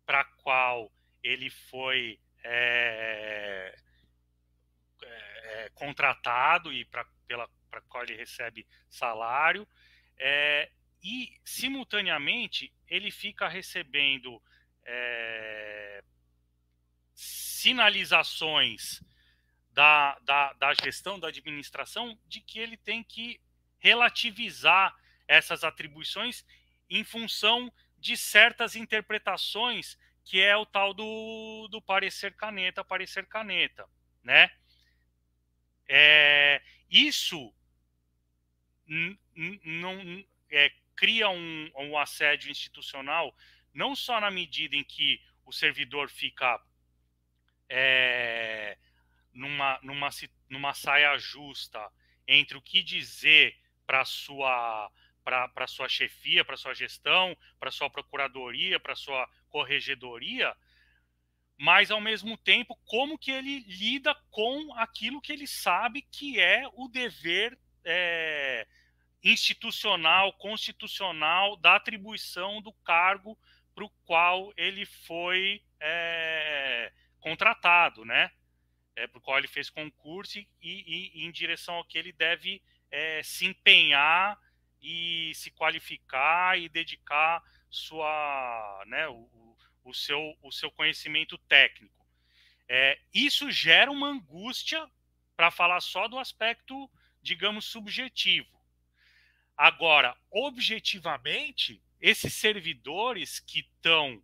Para qual ele foi é, é, contratado e para pela para qual ele recebe salário é, e simultaneamente ele fica recebendo é, sinalizações da, da, da gestão da administração de que ele tem que relativizar essas atribuições em função de certas interpretações que é o tal do, do parecer caneta, parecer caneta, né? É, isso não é, cria um, um assédio institucional não só na medida em que o servidor fica é, numa, numa, numa saia justa entre o que dizer para sua para sua chefia, para sua gestão, para sua procuradoria, para sua corregedoria, mas ao mesmo tempo como que ele lida com aquilo que ele sabe que é o dever é, institucional, constitucional da atribuição do cargo para o qual ele foi é, contratado, né? É, para o qual ele fez concurso e, e, e, em direção ao que ele deve é, se empenhar e se qualificar e dedicar sua, né, o, o seu, o seu conhecimento técnico. É, isso gera uma angústia para falar só do aspecto, digamos, subjetivo. Agora, objetivamente, esses servidores que estão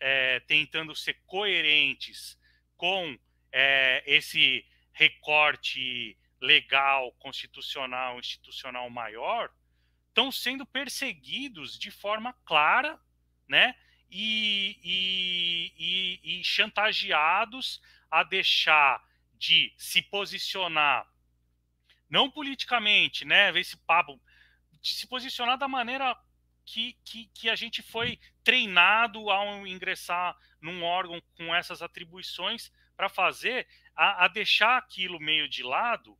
é, tentando ser coerentes com é, esse recorte legal, constitucional, institucional maior, estão sendo perseguidos de forma clara, né? E, e, e, e chantageados a deixar de se posicionar, não politicamente, né? Esse papo, de se posicionar da maneira que, que, que, a gente foi treinado ao ingressar num órgão com essas atribuições para fazer, a, a, deixar aquilo meio de lado,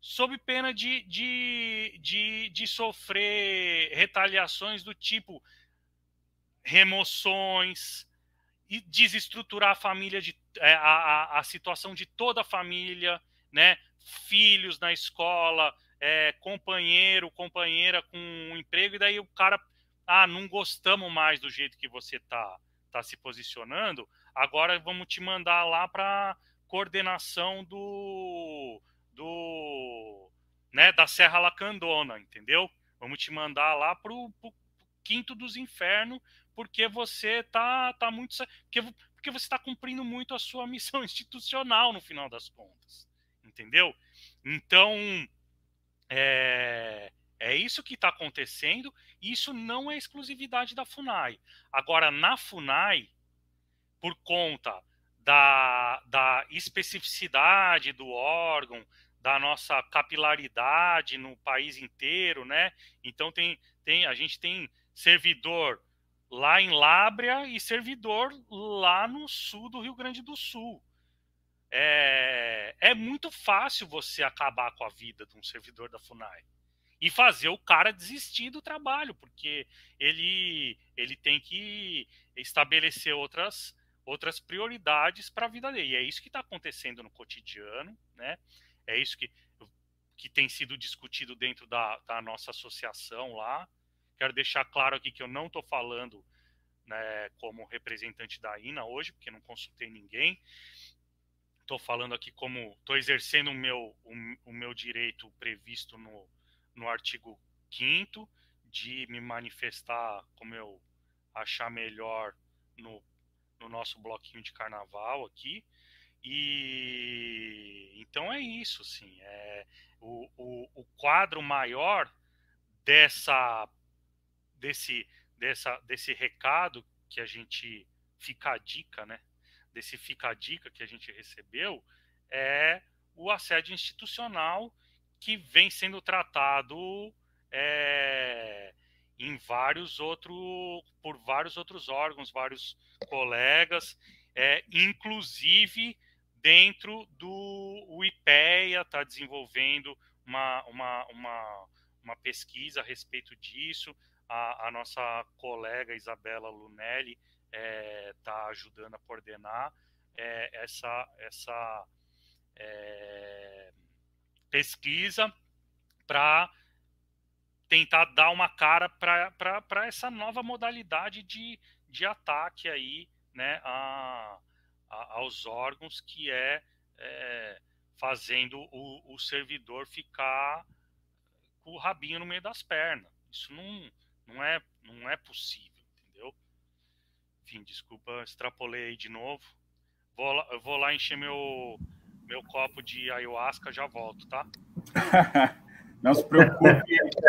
sob pena de, de, de, de sofrer retaliações do tipo remoções e desestruturar a família de é, a, a, a, situação de toda a família, né? Filhos na escola, é, companheiro, companheira com um emprego, e daí o cara, ah, não gostamos mais do jeito que você tá, tá se posicionando, agora vamos te mandar lá para coordenação do, do né, da Serra Lacandona, entendeu? Vamos te mandar lá pro, pro quinto dos infernos porque você tá, tá muito. Porque, porque você está cumprindo muito a sua missão institucional no final das contas. Entendeu? Então, é, é isso que está acontecendo, isso não é exclusividade da FUNAI. Agora, na FUNAI, por conta da, da especificidade do órgão, da nossa capilaridade no país inteiro, né? Então tem, tem a gente tem servidor lá em Lábrea e servidor lá no sul do Rio Grande do Sul. É, é muito fácil você acabar com a vida de um servidor da FUNAI e fazer o cara desistir do trabalho, porque ele, ele tem que estabelecer outras, outras prioridades para a vida dele. E é isso que está acontecendo no cotidiano, né? É isso que, que tem sido discutido dentro da, da nossa associação lá. Quero deixar claro aqui que eu não estou falando né, como representante da INA hoje, porque não consultei ninguém. Estou falando aqui como estou exercendo o meu, o, o, meu direito previsto no, no artigo 5 de me manifestar como eu achar melhor no, no nosso bloquinho de carnaval aqui. E então é isso, sim. É, o, o, o quadro maior dessa desse, dessa, desse recado que a gente fica a dica, né? Desse fica a dica que a gente recebeu é o assédio institucional que vem sendo tratado é, em vários outros por vários outros órgãos, vários colegas, é, inclusive dentro do o IPEA está desenvolvendo uma, uma, uma, uma pesquisa a respeito disso. A, a nossa colega Isabela Lunelli está é, tá ajudando a coordenar é, essa, essa é, pesquisa para tentar dar uma cara para essa nova modalidade de, de ataque aí, né, a, a, aos órgãos, que é, é fazendo o, o, servidor ficar com o rabinho no meio das pernas. Isso não, não, é, não é possível, entendeu? Enfim, desculpa, extrapolei aí de novo. Vou lá, eu vou lá encher meu, meu copo de ayahuasca, já volto, tá? Não se preocupe,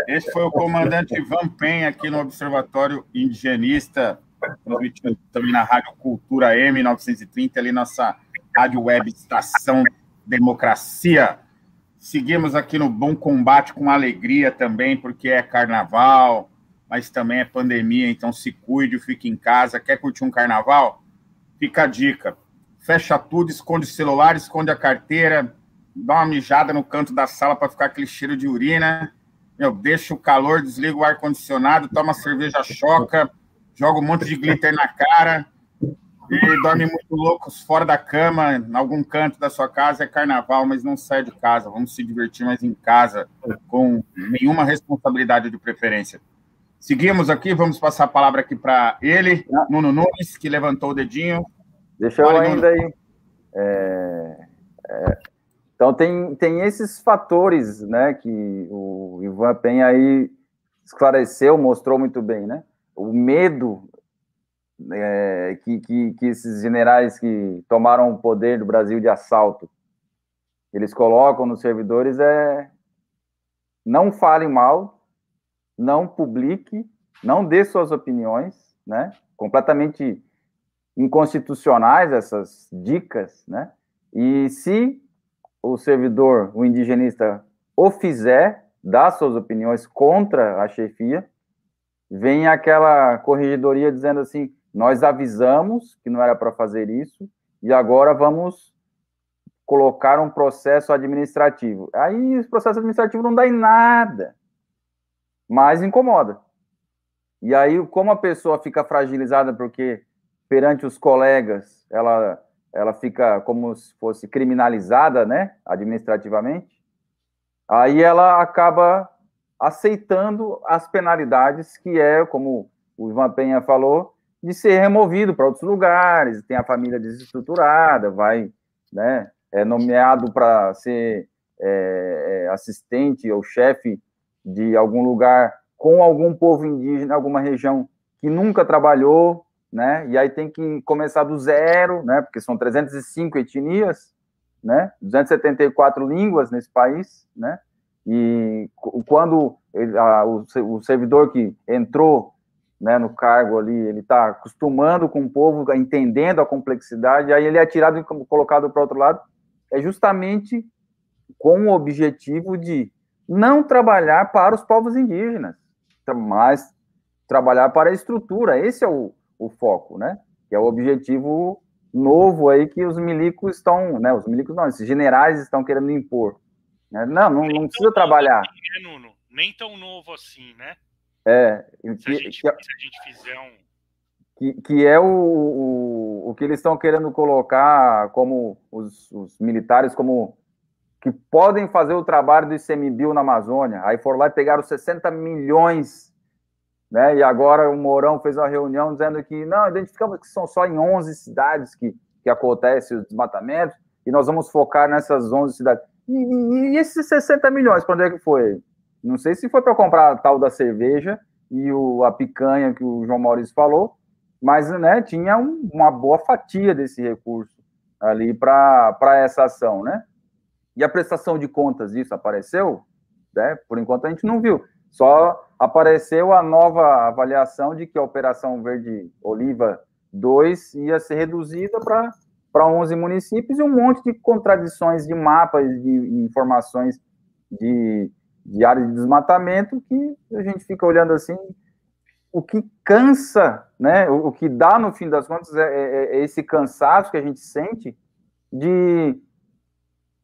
esse foi o comandante Ivan Penha aqui no Observatório Indigenista, transmitindo também na Rádio Cultura M930, ali nossa rádio web Estação Democracia. Seguimos aqui no Bom Combate com alegria também, porque é carnaval, mas também é pandemia, então se cuide, fique em casa. Quer curtir um carnaval? Fica a dica. Fecha tudo, esconde o celular, esconde a carteira, dá uma mijada no canto da sala para ficar aquele cheiro de urina. Meu, deixa o calor, desliga o ar-condicionado, toma cerveja choca, joga um monte de glitter na cara e dorme muito loucos fora da cama, em algum canto da sua casa. É carnaval, mas não sai de casa. Vamos se divertir mais em casa, com nenhuma responsabilidade de preferência. Seguimos aqui, vamos passar a palavra aqui para ele, Nuno Nunes, que levantou o dedinho. Deixa eu ainda aí. É, é, então, tem, tem esses fatores né, que o Ivan Penha aí esclareceu, mostrou muito bem, né? O medo é, que, que, que, esses generais que tomaram o poder do Brasil de assalto, eles colocam nos servidores é não fale mal, não publique, não dê suas opiniões, né? Completamente inconstitucionais essas dicas, né? E se o servidor, o indigenista, o fizer, dar suas opiniões contra a chefia, vem aquela corregedoria dizendo assim: nós avisamos que não era para fazer isso e agora vamos colocar um processo administrativo. Aí esse processo administrativo não dá em nada, mas incomoda. E aí, como a pessoa fica fragilizada porque perante os colegas ela ela fica como se fosse criminalizada, né, administrativamente, aí ela acaba aceitando as penalidades que é, como o Ivan Penha falou, de ser removido para outros lugares, tem a família desestruturada, vai, né, é nomeado para ser é, é, assistente ou chefe de algum lugar com algum povo indígena, alguma região que nunca trabalhou, né? E aí tem que começar do zero, né? Porque são 305 etnias, né? 274 línguas nesse país, né? E quando a, o, o, servidor que entrou né, no cargo ali, ele está acostumando com o povo, entendendo a complexidade, aí ele é tirado e colocado para outro lado, é justamente com o objetivo de não trabalhar para os povos indígenas, mas trabalhar para a estrutura. Esse é o, o foco, né? Que é o objetivo novo aí que os milicos estão, né? Os milicos não, esses generais estão querendo impor. Né? Não, não, não precisa trabalhar. Assim, né, Nuno? Nem tão novo assim, né? É. Se, que, a, gente, que, é se a gente fizer um. Que, que é o, o, o que eles estão querendo colocar como os, os militares como que podem fazer o trabalho do ICMBio na Amazônia. Aí foram lá e pegaram 60 milhões né? E agora o Mourão fez uma reunião dizendo que não, identificamos que são só em 11 cidades que, que acontece o desmatamento e nós vamos focar nessas 11 cidades. E, e, e esses 60 milhões, para onde é que foi? Não sei se foi para comprar a tal da cerveja e o, a picanha que o João Maurício falou, mas né, tinha um, uma boa fatia desse recurso ali para essa ação, né? E a prestação de contas disso apareceu? Né? Por enquanto a gente não viu. Só apareceu a nova avaliação de que a Operação Verde Oliva 2 ia ser reduzida para 11 municípios e um monte de contradições de mapas, de informações de, de área de desmatamento que a gente fica olhando assim. O que cansa, né? O, o que dá no fim das contas é, é, é esse cansaço que a gente sente de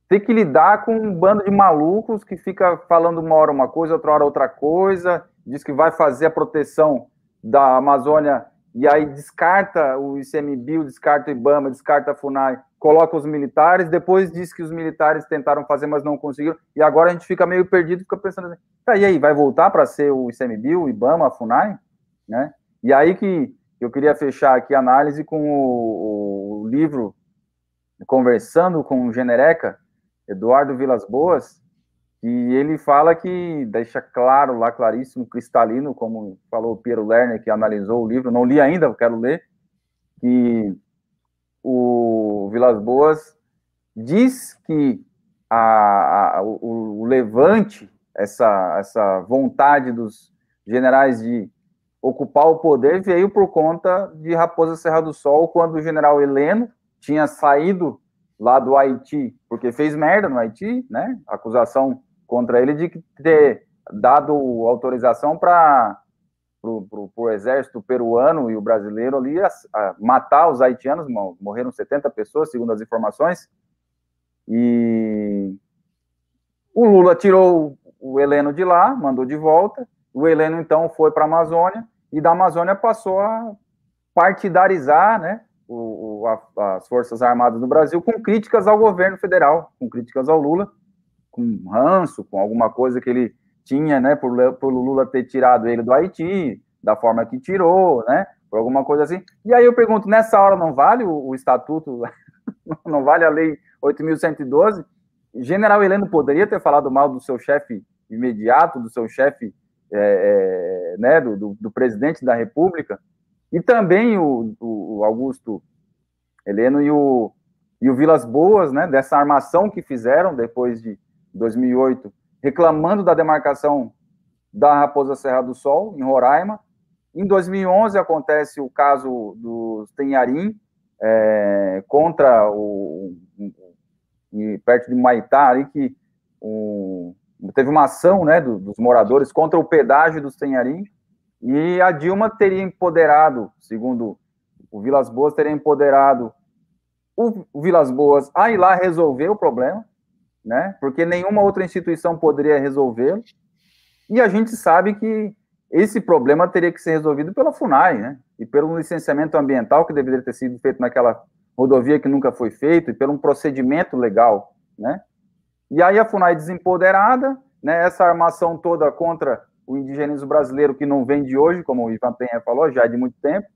ter que lidar com um bando de malucos que fica falando uma hora uma coisa, outra hora outra coisa, diz que vai fazer a proteção da Amazônia e aí descarta o ICMBio, descarta o IBAMA, descarta a FUNAI, coloca os militares, depois diz que os militares tentaram fazer, mas não conseguiram, e agora a gente fica meio perdido, fica pensando assim, tá, e aí, vai voltar para ser o ICMBio, o IBAMA, a FUNAI? Né? E aí que eu queria fechar aqui a análise com o, o livro Conversando com o Genereca, Eduardo Vilas Boas, e ele fala que deixa claro lá, claríssimo, cristalino, como falou o Piero Lerner, que analisou o livro, não li ainda, quero ler, que o Vilas Boas diz que a, a, o, o, levante, essa, essa vontade dos generais de ocupar o poder veio por conta de Raposa Serra do Sol, quando o general Heleno tinha saído lá do Haiti, porque fez merda no Haiti, né? Acusação contra ele de ter dado autorização para o exército peruano e o brasileiro ali a, a matar os haitianos, morreram 70 pessoas, segundo as informações, e o Lula tirou o Heleno de lá, mandou de volta, o Heleno então foi para a Amazônia, e da Amazônia passou a partidarizar, né, as Forças Armadas do Brasil com críticas ao governo federal, com críticas ao Lula, com ranço, com alguma coisa que ele tinha, né, por, por Lula ter tirado ele do Haiti, da forma que tirou, né, por alguma coisa assim. E aí eu pergunto, nessa hora não vale o, o estatuto, não vale a lei 8.112? General Heleno poderia ter falado mal do seu chefe imediato, do seu chefe, é, é, né, do, do, do presidente da República, e também o, o Augusto Heleno e o, e o Vilas Boas, né, dessa armação que fizeram depois de 2008, reclamando da demarcação da Raposa Serra do Sol, em Roraima. Em 2011 acontece o caso do Tenharim, é, contra o, perto de Maitá, ali, que teve uma ação né, do, dos moradores contra o pedágio do Tenharim, e a Dilma teria empoderado, segundo o Vilas Boas, teria empoderado o, Vilas Boas a ir lá resolver o problema, né? Porque nenhuma outra instituição poderia resolvê-lo. E a gente sabe que esse problema teria que ser resolvido pela FUNAI, né? E pelo licenciamento ambiental que deveria ter sido feito naquela rodovia que nunca foi feito, e pelo um procedimento legal, né? E aí a FUNAI desempoderada, né? Essa armação toda contra o indigenismo brasileiro que não vem de hoje, como o Ivan Penha falou, já de muito tempo,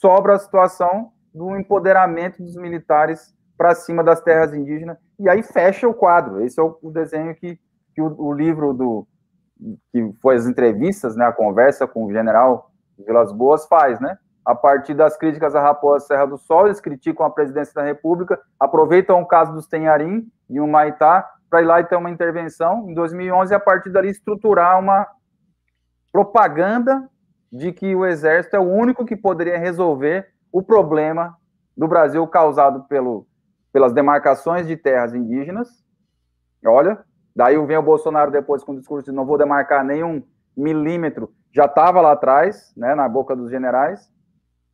sobra a situação do empoderamento dos militares para cima das terras indígenas, e aí fecha o quadro. Esse é o, o desenho que, que o, o, livro do que foi as entrevistas, né, a conversa com o general Vilas Boas faz, né? A partir das críticas à Raposa Serra do Sol, eles criticam a presidência da República, aproveitam o caso dos Tenharim e o Maitá para ir lá e ter uma intervenção em 2011 e a partir dali estruturar uma propaganda de que o exército é o único que poderia resolver o problema do Brasil causado pelo, pelas demarcações de terras indígenas. Olha, daí vem o Bolsonaro depois com o discurso de não vou demarcar nenhum milímetro, já estava lá atrás, né, na boca dos generais,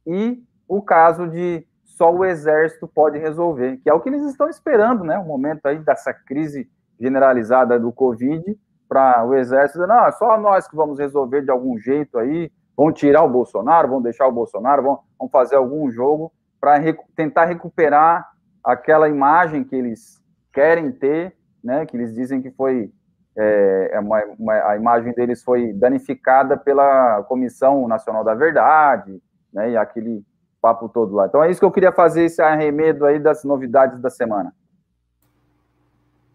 e o caso de só o exército pode resolver, que é o que eles estão esperando, né, o momento aí dessa crise generalizada do Covid, para o exército, não, é só nós que vamos resolver de algum jeito aí, vão tirar o Bolsonaro, vão deixar o Bolsonaro, vão, vão fazer algum jogo para recu tentar recuperar aquela imagem que eles querem ter, né, que eles dizem que foi é, é, uma, uma, a imagem deles foi danificada pela Comissão Nacional da Verdade, né, e aquele papo todo lá. Então é isso que eu queria fazer esse arremedo aí das novidades da semana.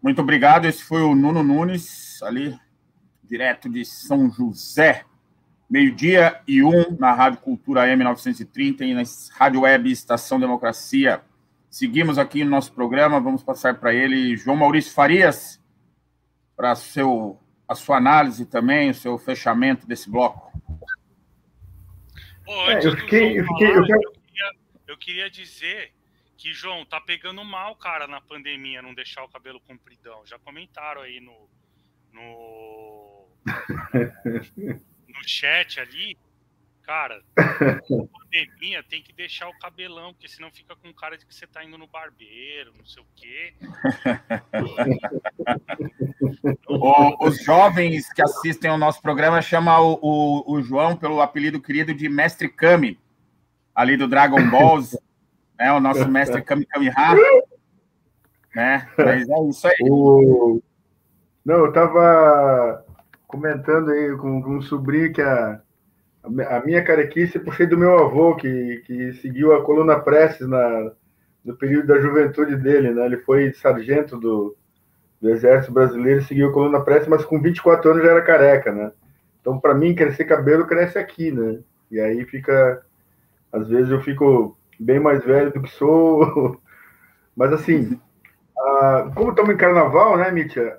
Muito obrigado. Esse foi o Nuno Nunes, ali, direto de São José, meio-dia e um, na Rádio Cultura M930 e na Rádio Web Estação Democracia. Seguimos aqui no nosso programa, vamos passar para ele João Maurício Farias, para seu, a sua análise também, o seu fechamento desse bloco. Pô, é, eu fiquei, eu, fiquei eu, quero... eu, queria, eu queria dizer que, João, tá pegando mal, cara, na pandemia, não deixar o cabelo compridão. Já comentaram aí no. no, no chat ali. Cara, pandemia tem que deixar o cabelão, porque senão fica com cara de que você tá indo no barbeiro, não sei o quê. o, os jovens que assistem ao nosso programa chamam o, o, o João pelo apelido querido de Mestre Kami, ali do Dragon Balls né? O nosso mestre Kamikameha. né? Mas é isso aí. O... Não, eu estava comentando aí com, com um sobrinho que a, a minha carequice puxei do meu avô, que, que seguiu a coluna Prestes na, no período da juventude dele, né? Ele foi sargento do, do Exército Brasileiro seguiu a coluna Prestes, mas com 24 anos já era careca, né? Então, para mim, crescer cabelo cresce aqui, né? E aí fica. Às vezes eu fico bem mais velho do que sou. Mas assim, como estamos em carnaval, né, Mítia?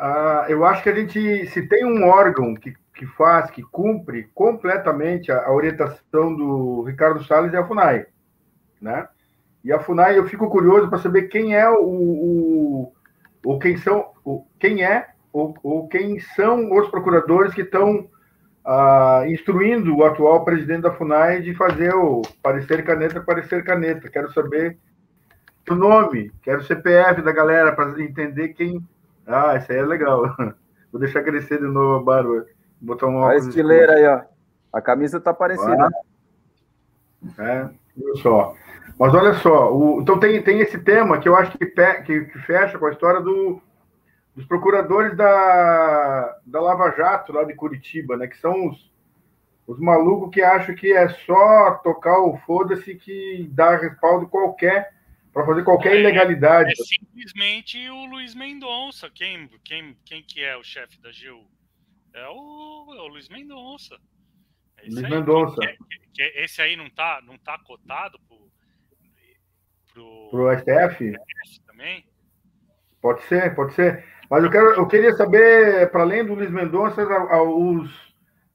Uh, eu acho que a gente, se tem um órgão que, que faz, que cumpre completamente a, a orientação do Ricardo Salles é a FUNAI, né? E a FUNAI, eu fico curioso para saber quem é o, o, o quem são, o, quem é ou, ou quem são os procuradores que estão ah, instruindo o atual presidente da FUNAI de fazer o parecer caneta, parecer caneta. Quero saber o nome, quero o CPF da galera para entender quem. Ah, isso aí é legal. Vou deixar crescer de novo a barba. Botar um A estileira aí, ó. A camisa tá parecida. Ah. É, viu só. Mas olha só, o, então tem, tem esse tema que eu acho que, pe, que, que fecha com a história do, dos procuradores da, da Lava Jato, lá de Curitiba, né? Que são os, os malucos que acham que é só tocar o foda-se que dá respaldo qualquer para fazer qualquer é, ilegalidade. É simplesmente o Luiz Mendonça. Quem, quem, quem que é o chefe da GU? É o, é o Luiz Mendonça. É Luiz Mendonça. Que, que, que, esse aí não tá, não tá cotado pro, pro, pro STF? STF também? Pode ser, pode ser. Mas eu, quero, eu queria saber, para além do Luiz Mendonça, a, a, os,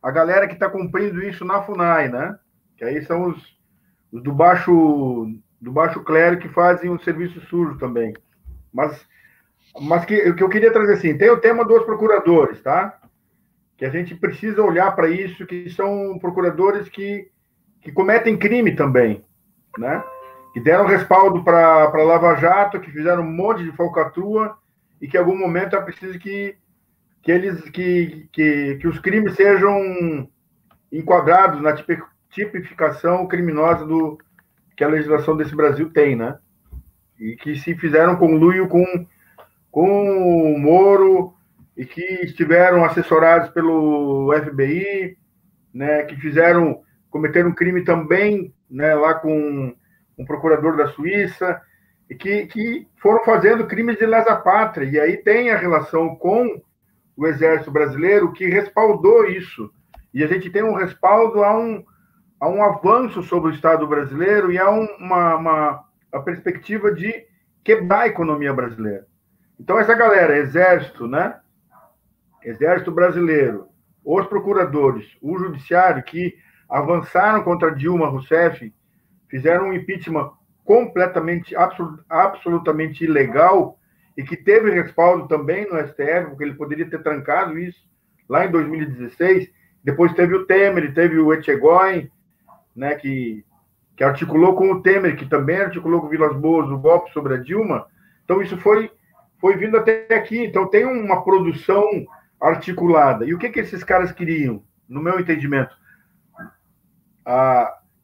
a galera que está cumprindo isso na FUNAI, né? Que aí são os, os do baixo do baixo clero que fazem o serviço sujo também. Mas, mas que, o que eu queria trazer assim, tem o tema dos procuradores, tá? Que a gente precisa olhar para isso, que são procuradores que, que cometem crime também, né? Que deram respaldo para Lava Jato, que fizeram um monte de falcatrua e que em algum momento é preciso que, que eles que, que, que os crimes sejam enquadrados na tipificação criminosa do que a legislação desse Brasil tem, né? E que se fizeram conluio com com o Moro e que estiveram assessorados pelo FBI, né? Que fizeram cometeram um crime também, né? Lá com um procurador da Suíça e que, que foram fazendo crimes de lesa pátria. E aí tem a relação com o Exército Brasileiro que respaldou isso. E a gente tem um respaldo a um, a um avanço sobre o Estado brasileiro e a um, uma, uma a perspectiva de quebrar a economia brasileira. Então, essa galera, Exército, né? Exército Brasileiro, os procuradores, o Judiciário, que avançaram contra Dilma Rousseff, fizeram um impeachment completamente, absolutamente ilegal e que teve respaldo também no STF, porque ele poderia ter trancado isso lá em 2016. Depois teve o Temer, teve o Etchegóin, né, que, que articulou com o Temer, que também articulou com o Vilas Boas o golpe sobre a Dilma. Então, isso foi, foi vindo até aqui. Então, tem uma produção articulada. E o que, que esses caras queriam, no meu entendimento?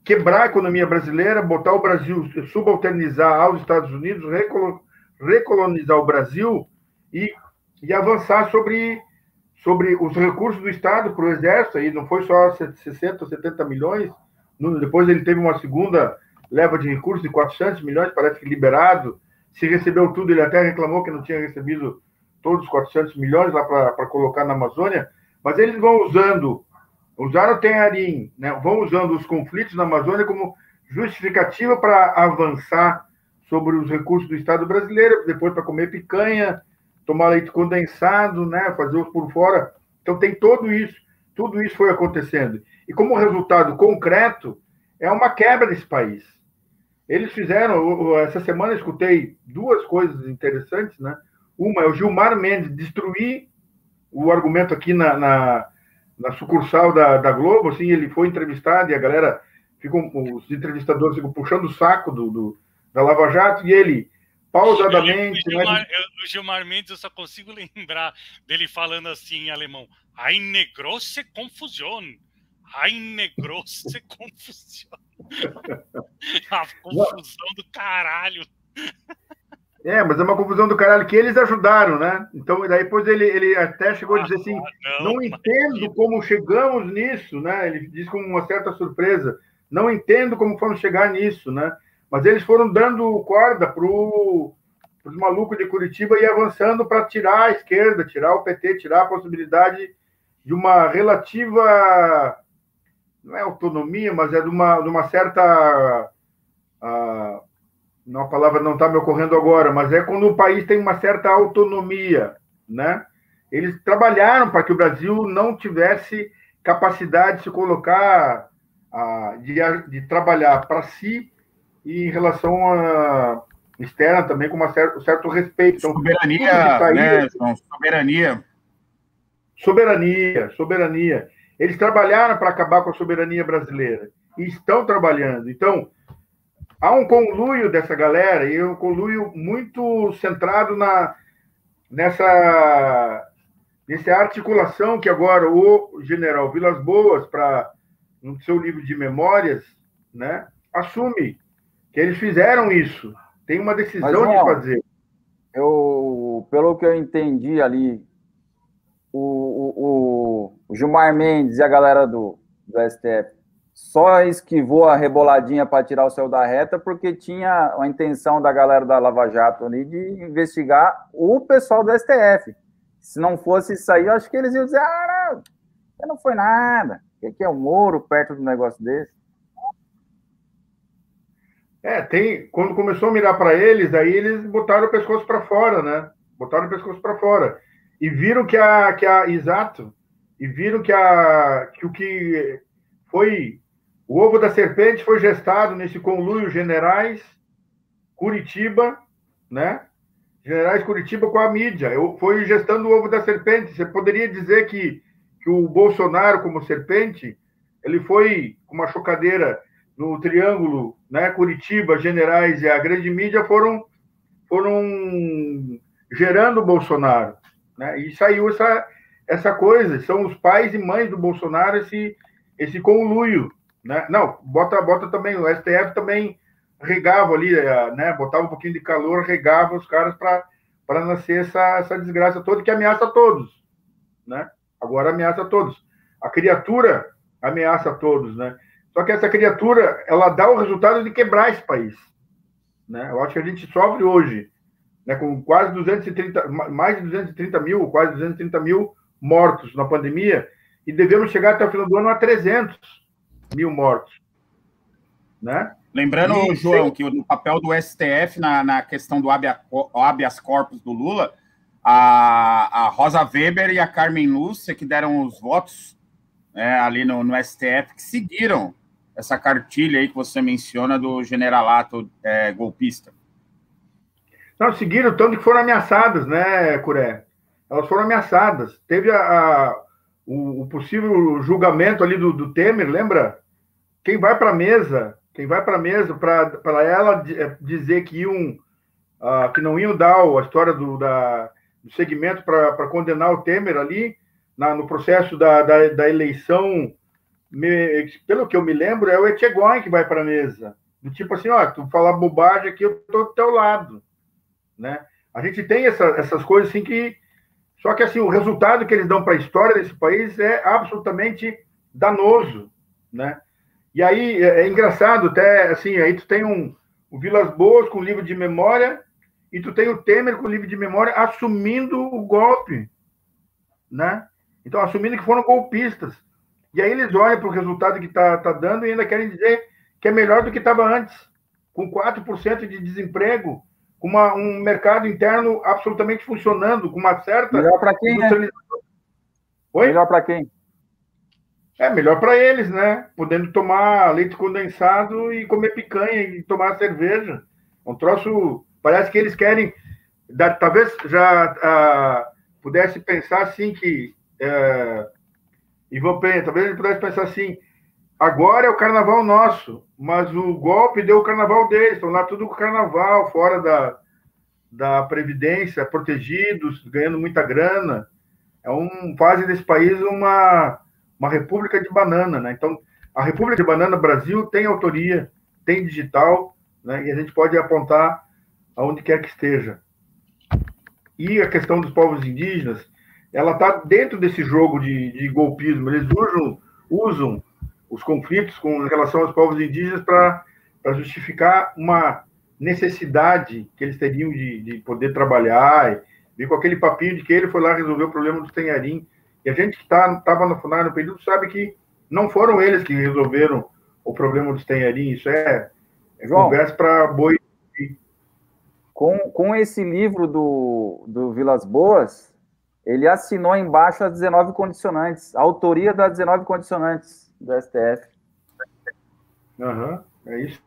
Quebrar a economia brasileira, botar o Brasil, subalternizar aos Estados Unidos, recolonizar o Brasil e, e avançar sobre, sobre os recursos do Estado para o Exército. Aí não foi só 60 ou 70 milhões, depois ele teve uma segunda leva de recursos de 400 milhões, parece que liberado. Se recebeu tudo, ele até reclamou que não tinha recebido todos os 400 milhões lá para colocar na Amazônia, mas eles vão usando, usaram o Tenharim, né, vão usando os conflitos na Amazônia como justificativa para avançar sobre os recursos do Estado brasileiro, depois para comer picanha, tomar leite condensado, né, fazer os por fora. Então tem tudo isso, tudo isso foi acontecendo. E como resultado concreto, é uma quebra desse país. Eles fizeram, essa semana eu escutei duas coisas interessantes, né? Uma é o Gilmar Mendes destruir o argumento aqui na, na, na sucursal da, da, Globo, assim, ele foi entrevistado e a galera, ficam, os entrevistadores ficam puxando o saco do, do da Lava Jato e ele, pausadamente... O Gilmar, né? o Gilmar Mendes, eu só consigo lembrar dele falando assim em alemão, eine große Confusion, eine große Confusion. A confusão do caralho. É, mas é uma confusão do caralho que eles ajudaram, né? Então, daí depois ele, ele até chegou ah, a dizer assim: não, não entendo como chegamos nisso, né? Ele diz com uma certa surpresa: não entendo como fomos chegar nisso, né? Mas eles foram dando corda para os malucos de Curitiba e avançando para tirar a esquerda, tirar o PT, tirar a possibilidade de uma relativa não é autonomia, mas é de uma, de uma certa. Não, a palavra não está me ocorrendo agora, mas é quando o país tem uma certa autonomia, né? Eles trabalharam para que o Brasil não tivesse capacidade de se colocar, uh, de, de trabalhar para si e em relação a externa também com uma certo, um certo respeito. Então, soberania, né, Soberania. Soberania, soberania. Eles trabalharam para acabar com a soberania brasileira e estão trabalhando. Então, há um conluio dessa galera e um conluio muito centrado na nessa nessa articulação que agora o general Vilas Boas para no seu livro de memórias, né, assume que eles fizeram isso. Tem uma decisão Mas, de fazer. Eu, pelo que eu entendi ali, o, o, o Gilmar Mendes e a galera do, do STF só esquivou a reboladinha para tirar o céu da reta porque tinha a intenção da galera da Lava Jato ali de investigar o pessoal do STF. Se não fosse isso aí, eu acho que eles iam dizer: ah, não, não foi nada. O que é o Moro perto do negócio desse? É, tem. Quando começou a mirar para eles, aí eles botaram o pescoço para fora, né? Botaram o pescoço para fora e viram que a, que a exato, e viram que, a, que o que foi o ovo da serpente foi gestado nesse conluio generais Curitiba, né? Generais Curitiba com a mídia. Eu, foi gestando o ovo da serpente. Você poderia dizer que, que o Bolsonaro, como serpente, ele foi com uma chocadeira no triângulo, né? Curitiba, generais e a grande mídia foram, foram gerando o Bolsonaro. Né? E saiu essa, essa coisa, são os pais e mães do Bolsonaro esse, esse conluio. Né? Não, bota, bota também, o STF também regava ali, eh, né? botava um pouquinho de calor, regava os caras para nascer essa, essa desgraça toda que ameaça todos. Né? Agora ameaça todos. A criatura ameaça todos. Né? Só que essa criatura ela dá o resultado de quebrar esse país. Né? Eu acho que a gente sofre hoje né, com quase 230, mais de 230 mil, quase 230 mil mortos na pandemia, e devemos chegar até o final do ano a 300 mil mortos. Né? Lembrando, e, João, que no papel do STF na, na questão do habeas corpus do Lula, a, a Rosa Weber e a Carmen Lúcia, que deram os votos é, ali no, no, STF, que seguiram essa cartilha aí que você menciona do generalato é, golpista. Não, seguiram tanto que foram ameaçadas, né, Curé? Elas foram ameaçadas. Teve a, a o, o, possível julgamento ali do, do Temer, lembra? Quem vai para a mesa, quem vai para a mesa para ela é, dizer que iam, uh, que não iam dar a história do, da, do segmento para condenar o Temer ali, na, no processo da, da, da eleição, me, pelo que eu me lembro, é o Etchegoin que vai para a mesa. Do tipo assim, ó, tu falar bobagem aqui, eu tô do teu lado né? A gente tem essa, essas coisas assim que só que assim o resultado que eles dão para a história desse país é absolutamente danoso, né? E aí é, é engraçado até assim aí tu tem um o Vilas Boas com livro de memória e tu tem o Temer com livro de memória assumindo o golpe, né? Então, assumindo que foram golpistas. E aí eles olham para o resultado que está tá dando e ainda querem dizer que é melhor do que estava antes, com 4% de desemprego, uma, um mercado interno absolutamente funcionando, com uma certa. Melhor para quem? Né? Oi? Melhor para quem? É melhor para eles, né? Podendo tomar leite condensado e comer picanha e tomar cerveja. Um troço. Parece que eles querem. Talvez já uh, pudesse pensar assim que. Uh, Ivan Penha, talvez ele pudesse pensar assim: agora é o carnaval nosso, mas o golpe deu o carnaval deles, estão lá tudo com carnaval, fora da, da Previdência, protegidos, ganhando muita grana. É um, fazem desse país uma, uma república de banana, né? Então, a República de Banana Brasil tem autoria, tem digital, né? E a gente pode apontar aonde quer que esteja. E a questão dos povos indígenas, ela está dentro desse jogo de, de golpismo. Eles usam, usam os conflitos com relação aos povos indígenas para justificar uma necessidade que eles teriam de, de poder trabalhar, e com aquele papinho de que ele foi lá resolver o problema do Tenharim. E a gente que estava tá, no FUNAR no período sabe que não foram eles que resolveram o problema dos Tenharim. Isso é, é João, conversa para boi. Com, com esse livro do, do Vilas Boas, ele assinou embaixo as 19 condicionantes, a autoria das 19 condicionantes do STF. Aham, uhum, é isso.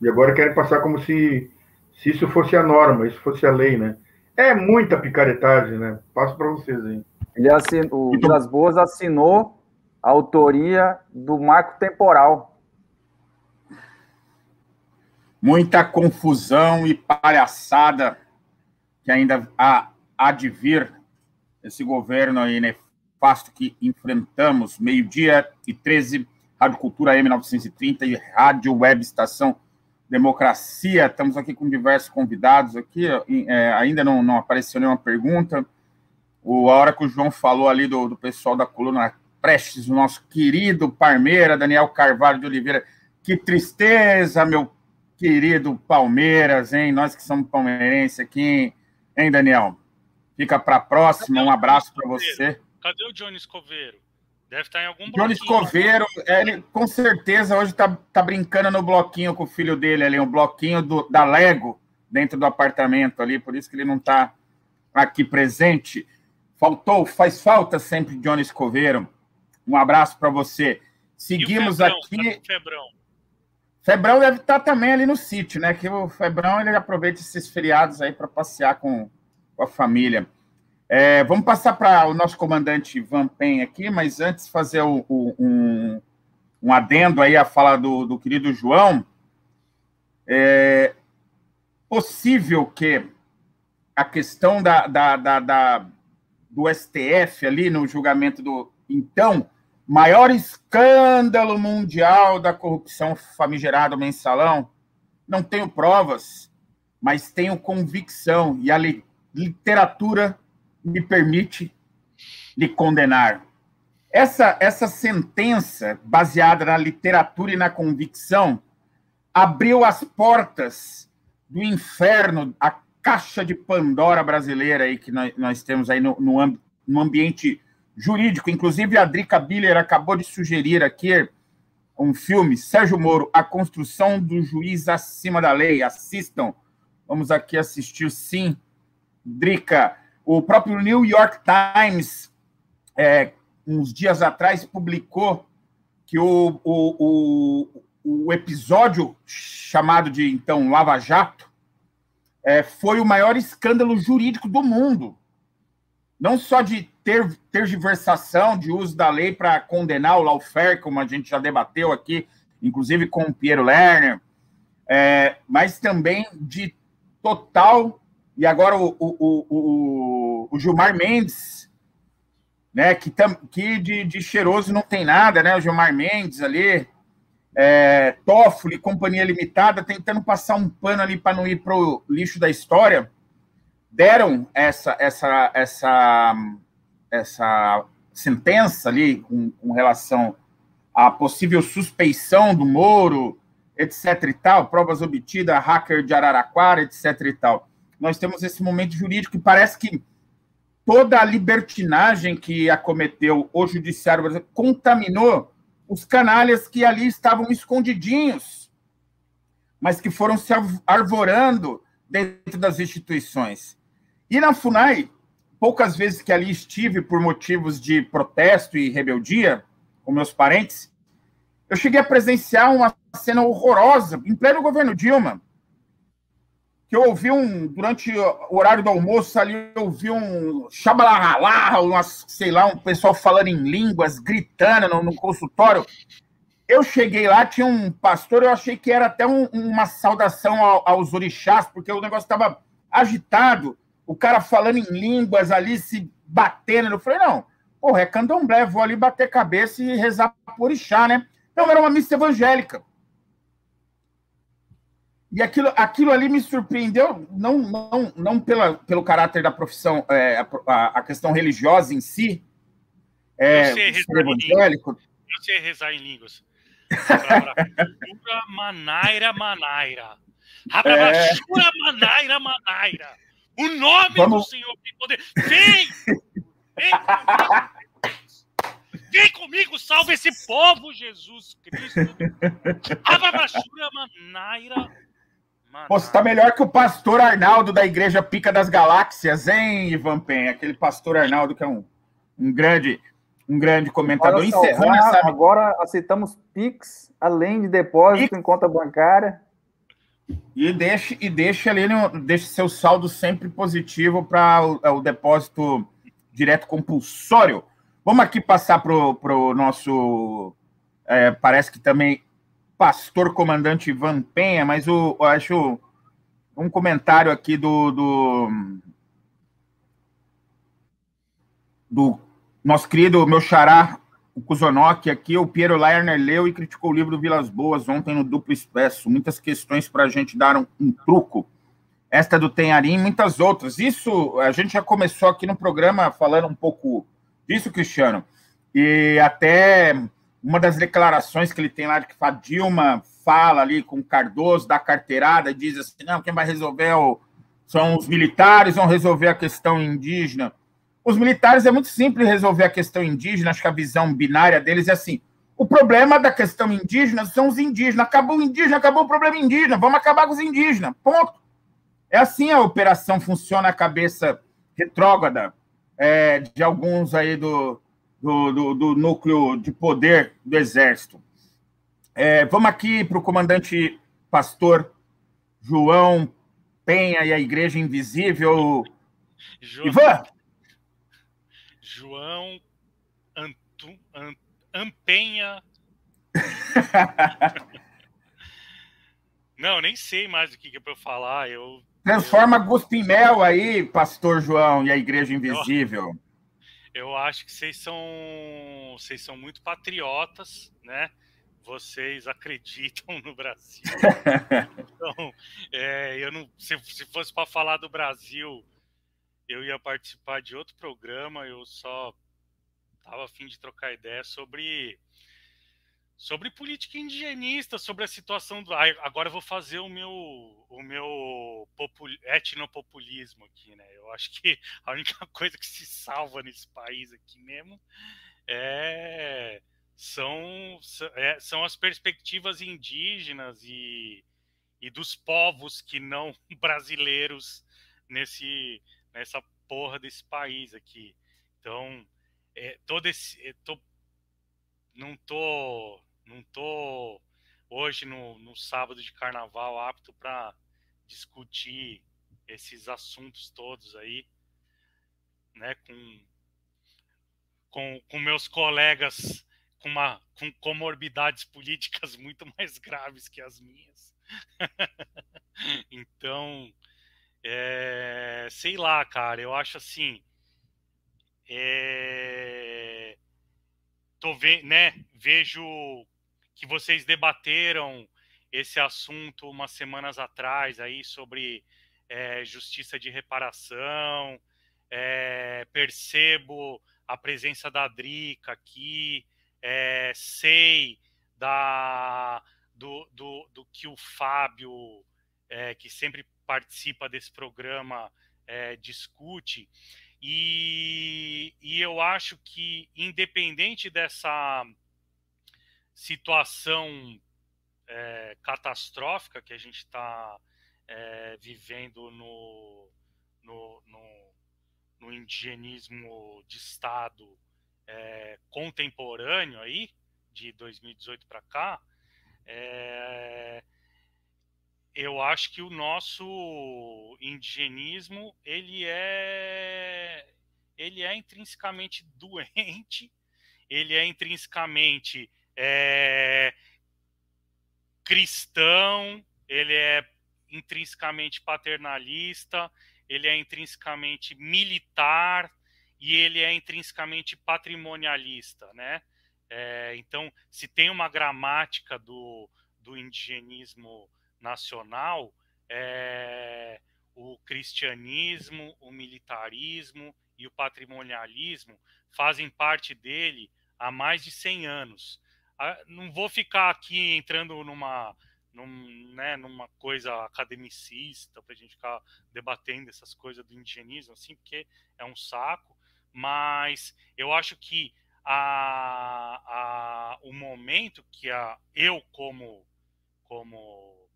E agora querem passar como se, se isso fosse a norma, isso fosse a lei, né? É muita picaretagem, né? Passo para vocês aí. Ele assinou, o Vilas Boas assinou a autoria do marco temporal. Muita confusão e palhaçada que ainda há, há de vir esse governo aí nefasto que enfrentamos, meio-dia e 13, Rádio Cultura M930 e Rádio Web Estação Democracia. Estamos aqui com diversos convidados aqui, é, ainda não, não apareceu nenhuma pergunta. O, a hora que o João falou ali do, do pessoal da coluna Prestes, o nosso querido Parmeira, Daniel Carvalho de Oliveira. Que tristeza, meu querido Palmeiras, hein? Nós que somos palmeirenses aqui, hein, Daniel? Fica para a próxima. Um abraço para você. Cadê o Johnny Escoveiro? Deve estar tá em algum Johnny Escoveiro, ele com certeza hoje está tá brincando no bloquinho com o filho dele ali, um bloquinho do, da Lego dentro do apartamento ali, por isso que ele não está aqui presente. Faltou, faz falta sempre Johnny Escoveiro. Um abraço para você. Seguimos Febrão, aqui. Febrão? Febrão deve estar tá também ali no sítio, né? Que o Febrão ele aproveita esses feriados aí para passear com, com a família. É, vamos passar para o nosso comandante Van Pen aqui, mas antes fazer o, o, um, um adendo aí à fala do, do querido João. É possível que a questão da, da, da, da, do STF ali no julgamento do então maior escândalo mundial da corrupção famigerado mensalão, não tenho provas, mas tenho convicção e a literatura me permite lhe condenar. Essa, essa sentença, baseada na literatura e na convicção, abriu as portas do inferno, a caixa de Pandora brasileira aí que nós, nós temos aí no, no, no ambiente jurídico. Inclusive, a Drica Biller acabou de sugerir aqui um filme, Sérgio Moro, A Construção do Juiz Acima da Lei. Assistam. Vamos aqui assistir, sim, Drica, o próprio New York Times, é, uns dias atrás, publicou que o, o, o, o episódio chamado de, então, Lava Jato é, foi o maior escândalo jurídico do mundo. Não só de ter tergiversação de uso da lei para condenar o lawfare, como a gente já debateu aqui, inclusive com o Piero Lerner, é, mas também de total e agora o, o, o, o Gilmar Mendes, né, que, tam, que de, de, cheiroso não tem nada, né? O Gilmar Mendes ali, é, Toffoli, Companhia Limitada, tentando passar um pano ali para não ir para o lixo da história, deram essa, essa, essa, essa sentença ali com, com relação à possível suspeição do Moro, etc e tal, provas obtidas, hacker de Araraquara, etc e tal. Nós temos esse momento jurídico que parece que toda a libertinagem que acometeu o judiciário brasileiro contaminou os canalhas que ali estavam escondidinhos, mas que foram se arvorando dentro das instituições. E na FUNAI, poucas vezes que ali estive por motivos de protesto e rebeldia com meus parentes, eu cheguei a presenciar uma cena horrorosa em pleno governo Dilma que eu ouvi um, durante o horário do almoço ali, eu ouvi um xabalaralá, sei lá, um pessoal falando em línguas, gritando no, no, consultório. Eu cheguei lá, tinha um pastor, eu achei que era até um, uma saudação ao, aos orixás, porque o negócio estava agitado, o cara falando em línguas ali, se batendo. Eu falei, não, porra, é candomblé, vou ali bater cabeça e rezar por orixá, né? Não, era uma missa evangélica. E aquilo, aquilo ali me surpreendeu, não, não, não pela, pelo caráter da profissão, é, a, a, questão religiosa em si, é, eu sei evangélico. Eu sei rezar em línguas. Manaira, Manaira. Rababashura, é... Manaira, Manaira. O nome Vamos... do Senhor tem poder. Vem! Vem comigo! Vem comigo, salve esse povo, Jesus Cristo! Rababashura, Manaira. Pô, você tá melhor que o pastor Arnaldo da Igreja Pica das Galáxias, hein, Ivan Pen? Aquele pastor Arnaldo que é um, um grande um grande comentador. Só, Encerrando essa... Agora aceitamos Pix, além de depósito Pix. em conta bancária. E deixe, e deixe ali, deixe seu saldo sempre positivo para o, o, depósito direto compulsório. Vamos aqui passar para o nosso. É, parece que também pastor comandante Ivan Penha, mas o, eu acho um comentário aqui do, do, do nosso querido meu xará, o Kuzonoki aqui, o Piero Lerner leu e criticou o livro do Vilas Boas ontem no Duplo Expresso. Muitas questões para a gente dar um, um, truco. Esta do Tenharim e muitas outras. Isso, a gente já começou aqui no programa falando um pouco disso, Cristiano. E até uma das declarações que ele tem lá de que a Dilma fala ali com Cardoso, da carteirada, diz assim: não, quem vai resolver é o, são os militares, vão resolver a questão indígena. Os militares é muito simples resolver a questão indígena, acho que a visão binária deles é assim: o problema da questão indígena são os indígenas. Acabou o indígena, acabou o problema indígena, vamos acabar com os indígenas. Ponto. É assim a operação funciona a cabeça retrógrada é, de alguns aí do, do, do, do núcleo de poder do Exército. É, vamos aqui para o comandante pastor João Penha e a Igreja Invisível. João, Ivan! João Antu, An, Ampenha. Não, nem sei mais o que, que é para eu falar. Eu, Transforma eu... Guspimel aí, pastor João, e a Igreja Invisível. Eu acho que vocês são vocês são muito patriotas, né? Vocês acreditam no Brasil. então, é, eu não, se, se fosse para falar do Brasil, eu ia participar de outro programa. Eu só tava afim de trocar ideia sobre sobre política indigenista, sobre a situação do. Agora eu vou fazer o meu o meu popul... etnopopulismo aqui, né? Eu acho que a única coisa que se salva nesse país aqui mesmo é são é, são as perspectivas indígenas e, e dos povos que não brasileiros nesse nessa porra desse país aqui. Então, é, todo esse, é, tô, não tô não tô hoje no, no sábado de carnaval apto para discutir esses assuntos todos aí, né, com, com, com meus colegas com, uma, com comorbidades políticas muito mais graves que as minhas. então, é, sei lá, cara, eu acho assim. É, tô ve né, vejo que vocês debateram esse assunto umas semanas atrás aí sobre é, justiça de reparação. É, percebo a presença da Drica aqui, é, sei da, do, do, do, que o Fábio que sempre participa desse programa discute. E, e eu acho que, independente dessa situação é, catastrófica que a gente está é, vivendo no, no, no, no, indigenismo de Estado é, contemporâneo aí, de 2018 para cá, é, eu acho que o nosso indigenismo ele é ele é intrinsecamente doente, ele é intrinsecamente é, cristão, ele é intrinsecamente paternalista, ele é intrinsecamente militar e ele é intrinsecamente patrimonialista, né? É, então, se tem uma gramática do, do indigenismo nacional, é, o cristianismo, o militarismo e o patrimonialismo fazem parte dele há mais de 100 anos. Não vou ficar aqui entrando numa, num, né, numa coisa academicista para a gente ficar debatendo essas coisas do indigenismo, assim, porque é um saco. Mas eu acho que a, a, o momento que a, eu, como, como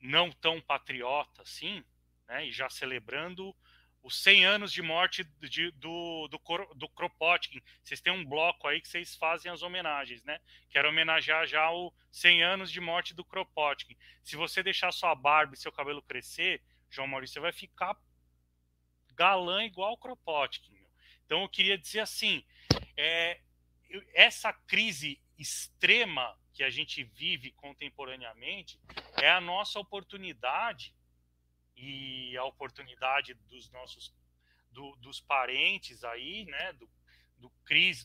não tão patriota assim, né, e já celebrando os 100 anos de morte de, do, do, do Kropotkin. Vocês têm um bloco aí que vocês fazem as homenagens, né? Quero homenagear já o 100 anos de morte do Kropotkin. Se você deixar sua barba e seu cabelo crescer, João Maurício, você vai ficar galã igual o Kropotkin. Então eu queria dizer assim, é, essa crise extrema que a gente vive contemporaneamente é a nossa oportunidade e a oportunidade dos nossos do, dos parentes aí, né, do, do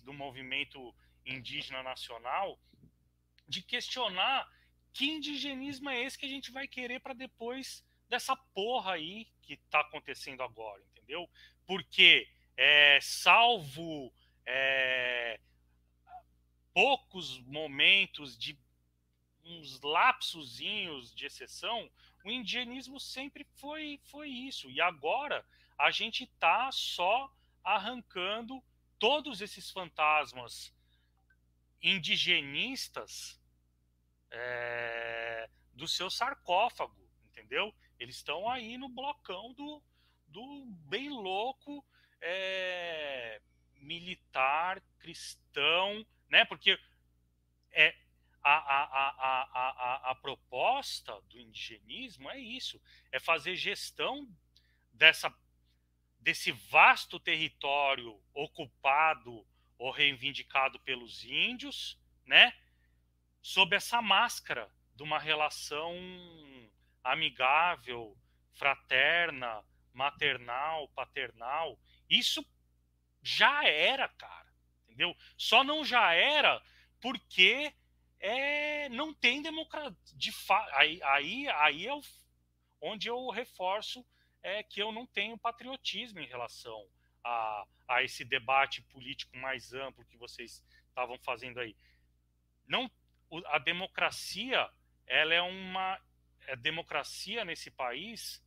do movimento indígena nacional, de questionar que indigenismo é esse que a gente vai querer para depois dessa porra aí que está acontecendo agora, entendeu? Porque, é, salvo é, poucos momentos de uns lapsozinhos de exceção, o indigenismo sempre foi, foi isso. E agora a gente está só arrancando todos esses fantasmas indigenistas é, do seu sarcófago, entendeu? Eles estão aí no blocão do, do bem louco é, militar cristão, né? Porque é, a, a, a, a, proposta do indigenismo é isso: é fazer gestão dessa, desse vasto território ocupado ou reivindicado pelos índios, né? Sob essa máscara de uma relação amigável, fraterna, maternal, paternal. Isso já era, cara, entendeu? Só não já era porque é, não tem democracia. De fa... aí, aí, aí é o... onde eu reforço é que eu não tenho patriotismo em relação a, a esse debate político mais amplo que vocês estavam fazendo aí. Não, a democracia, ela é uma a democracia nesse país.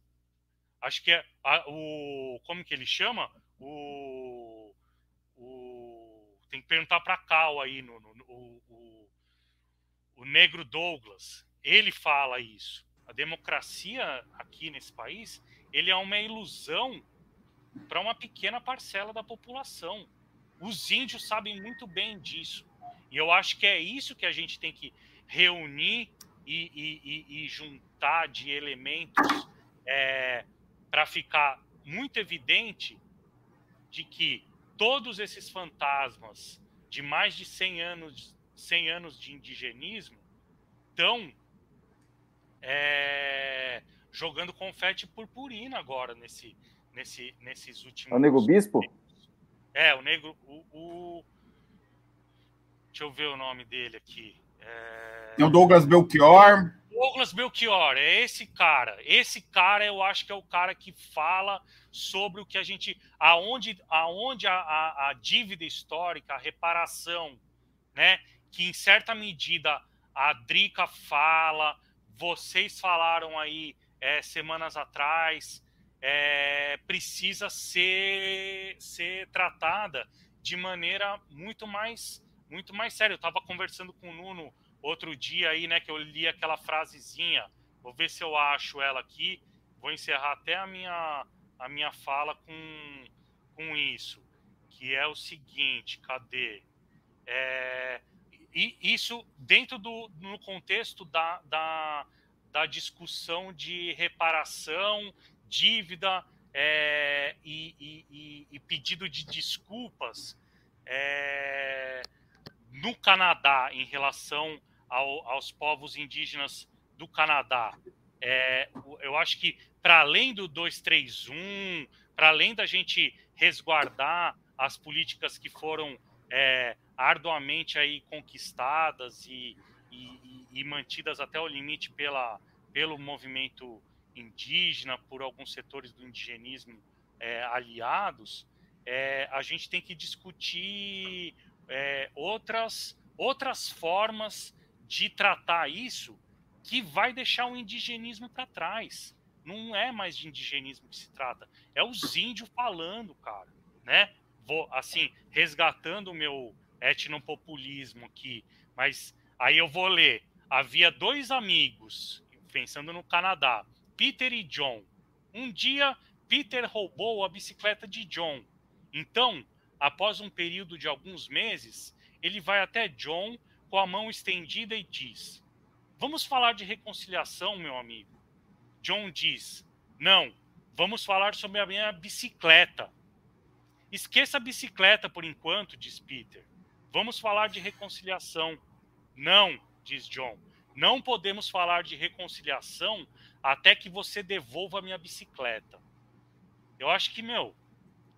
Acho que é a, o como que ele chama o, o tem que perguntar para Cal aí no, no, negro Douglas, ele fala isso. A democracia aqui nesse país, ele é uma ilusão para uma pequena parcela da população. Os índios sabem muito bem disso. E eu acho que é isso que a gente tem que reunir e, e, e juntar de elementos é, para ficar muito evidente de que todos esses fantasmas de mais de 100 anos 100 anos de indigenismo estão é, jogando confete purpurina agora nesse, nesse, nesses últimos. É o Nego Bispo? É, o Negro. O, o, Deixa eu ver o nome dele aqui. É, é o Douglas Belchior. Douglas Belchior, é esse cara. Esse cara eu acho que é o cara que fala sobre o que a gente. aonde, aonde a, a, a dívida histórica, a reparação, né? que em certa medida a Drica fala, vocês falaram aí é, semanas atrás, é, precisa ser, ser tratada de maneira muito mais muito mais séria. Eu estava conversando com o Nuno outro dia aí, né, que eu li aquela frasezinha. Vou ver se eu acho ela aqui. Vou encerrar até a minha a minha fala com com isso, que é o seguinte, cadê? É, e isso dentro do no contexto da, da, da discussão de reparação, dívida é, e, e, e, pedido de desculpas é, no Canadá em relação ao, aos povos indígenas do Canadá. É, eu acho que para além do 231, para além da gente resguardar as políticas que foram é, arduamente aí conquistadas e, e, e, mantidas até o limite pela, pelo movimento indígena, por alguns setores do indigenismo é, aliados, é, a gente tem que discutir é, outras, outras formas de tratar isso que vai deixar o indigenismo para trás. Não é mais de indigenismo que se trata, é os índios falando, cara, né? Vou assim resgatando o meu etnopopulismo aqui, mas aí eu vou ler. Havia dois amigos, pensando no Canadá, Peter e John. Um dia, Peter roubou a bicicleta de John. Então, após um período de alguns meses, ele vai até John com a mão estendida e diz: Vamos falar de reconciliação, meu amigo. John diz: Não, vamos falar sobre a minha bicicleta. Esqueça a bicicleta por enquanto, diz Peter. Vamos falar de reconciliação. Não, diz John. Não podemos falar de reconciliação até que você devolva minha bicicleta. Eu acho que, meu,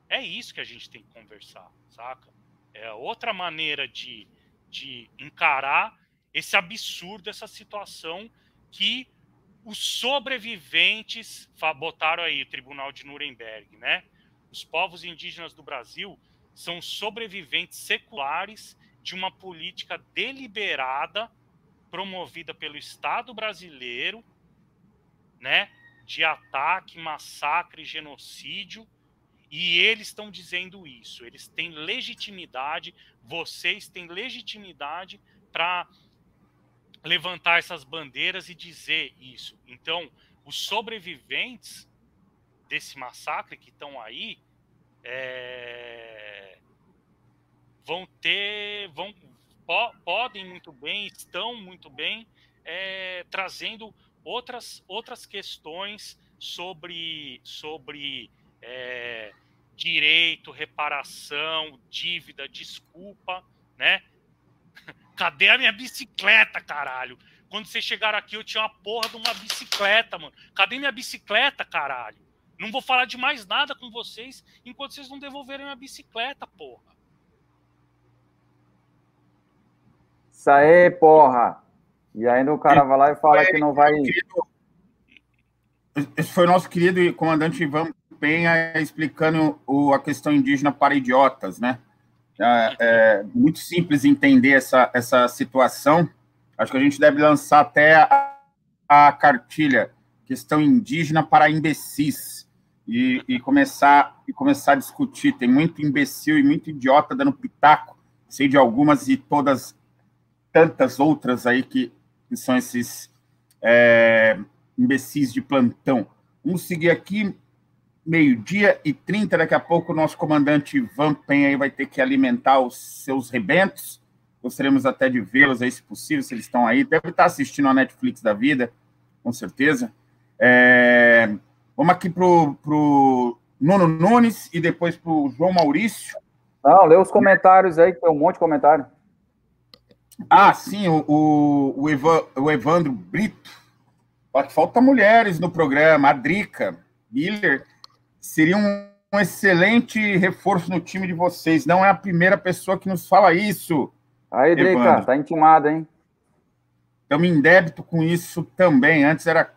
é isso que a gente tem que conversar, saca? É outra maneira de, de encarar esse absurdo, essa situação que os sobreviventes botaram aí, o Tribunal de Nuremberg, né? Os povos indígenas do Brasil são sobreviventes seculares de uma política deliberada promovida pelo Estado brasileiro, né, de ataque, massacre, genocídio, e eles estão dizendo isso. Eles têm legitimidade, vocês têm legitimidade para levantar essas bandeiras e dizer isso. Então, os sobreviventes desse massacre que estão aí é, vão ter, vão, po, podem muito bem, estão muito bem é, trazendo outras, outras questões sobre, sobre é, direito, reparação, dívida, desculpa, né? Cadê a minha bicicleta, caralho? Quando vocês chegaram aqui, eu tinha uma porra de uma bicicleta, mano. Cadê minha bicicleta, caralho? Não vou falar de mais nada com vocês enquanto vocês não devolverem a bicicleta, porra. Isso aí, porra. E ainda o cara vai lá e fala que não vai. Esse foi o nosso querido comandante Ivan Penha explicando o, a questão indígena para idiotas, né? É, é, muito simples entender essa, essa situação. Acho que a gente deve lançar até a, a cartilha questão indígena para imbecis e, e, começar e começar a discutir. Tem muito imbecil e muito idiota dando pitaco. Sei de algumas e todas tantas outras aí que, que são esses é, imbecis de plantão. Vamos seguir aqui, meio-dia e 30. Daqui a pouco o nosso comandante Ivan Penha aí vai ter que alimentar os seus rebentos. Gostaríamos até de vê-los aí, se possível, se eles estão aí. Deve estar assistindo a Netflix da vida, com certeza. É... Vamos aqui para o Nuno Nunes e depois para o João Maurício. Não, lê os comentários aí, que tem um monte de comentário. Ah, sim, o, o, o, Evan, o Evandro Brito. Falta mulheres no programa. A Drica Miller seria um, um, excelente reforço no time de vocês. Não é a primeira pessoa que nos fala isso. Aí, Drica, tá intimada, hein? Estamos em débito com isso também. Antes era,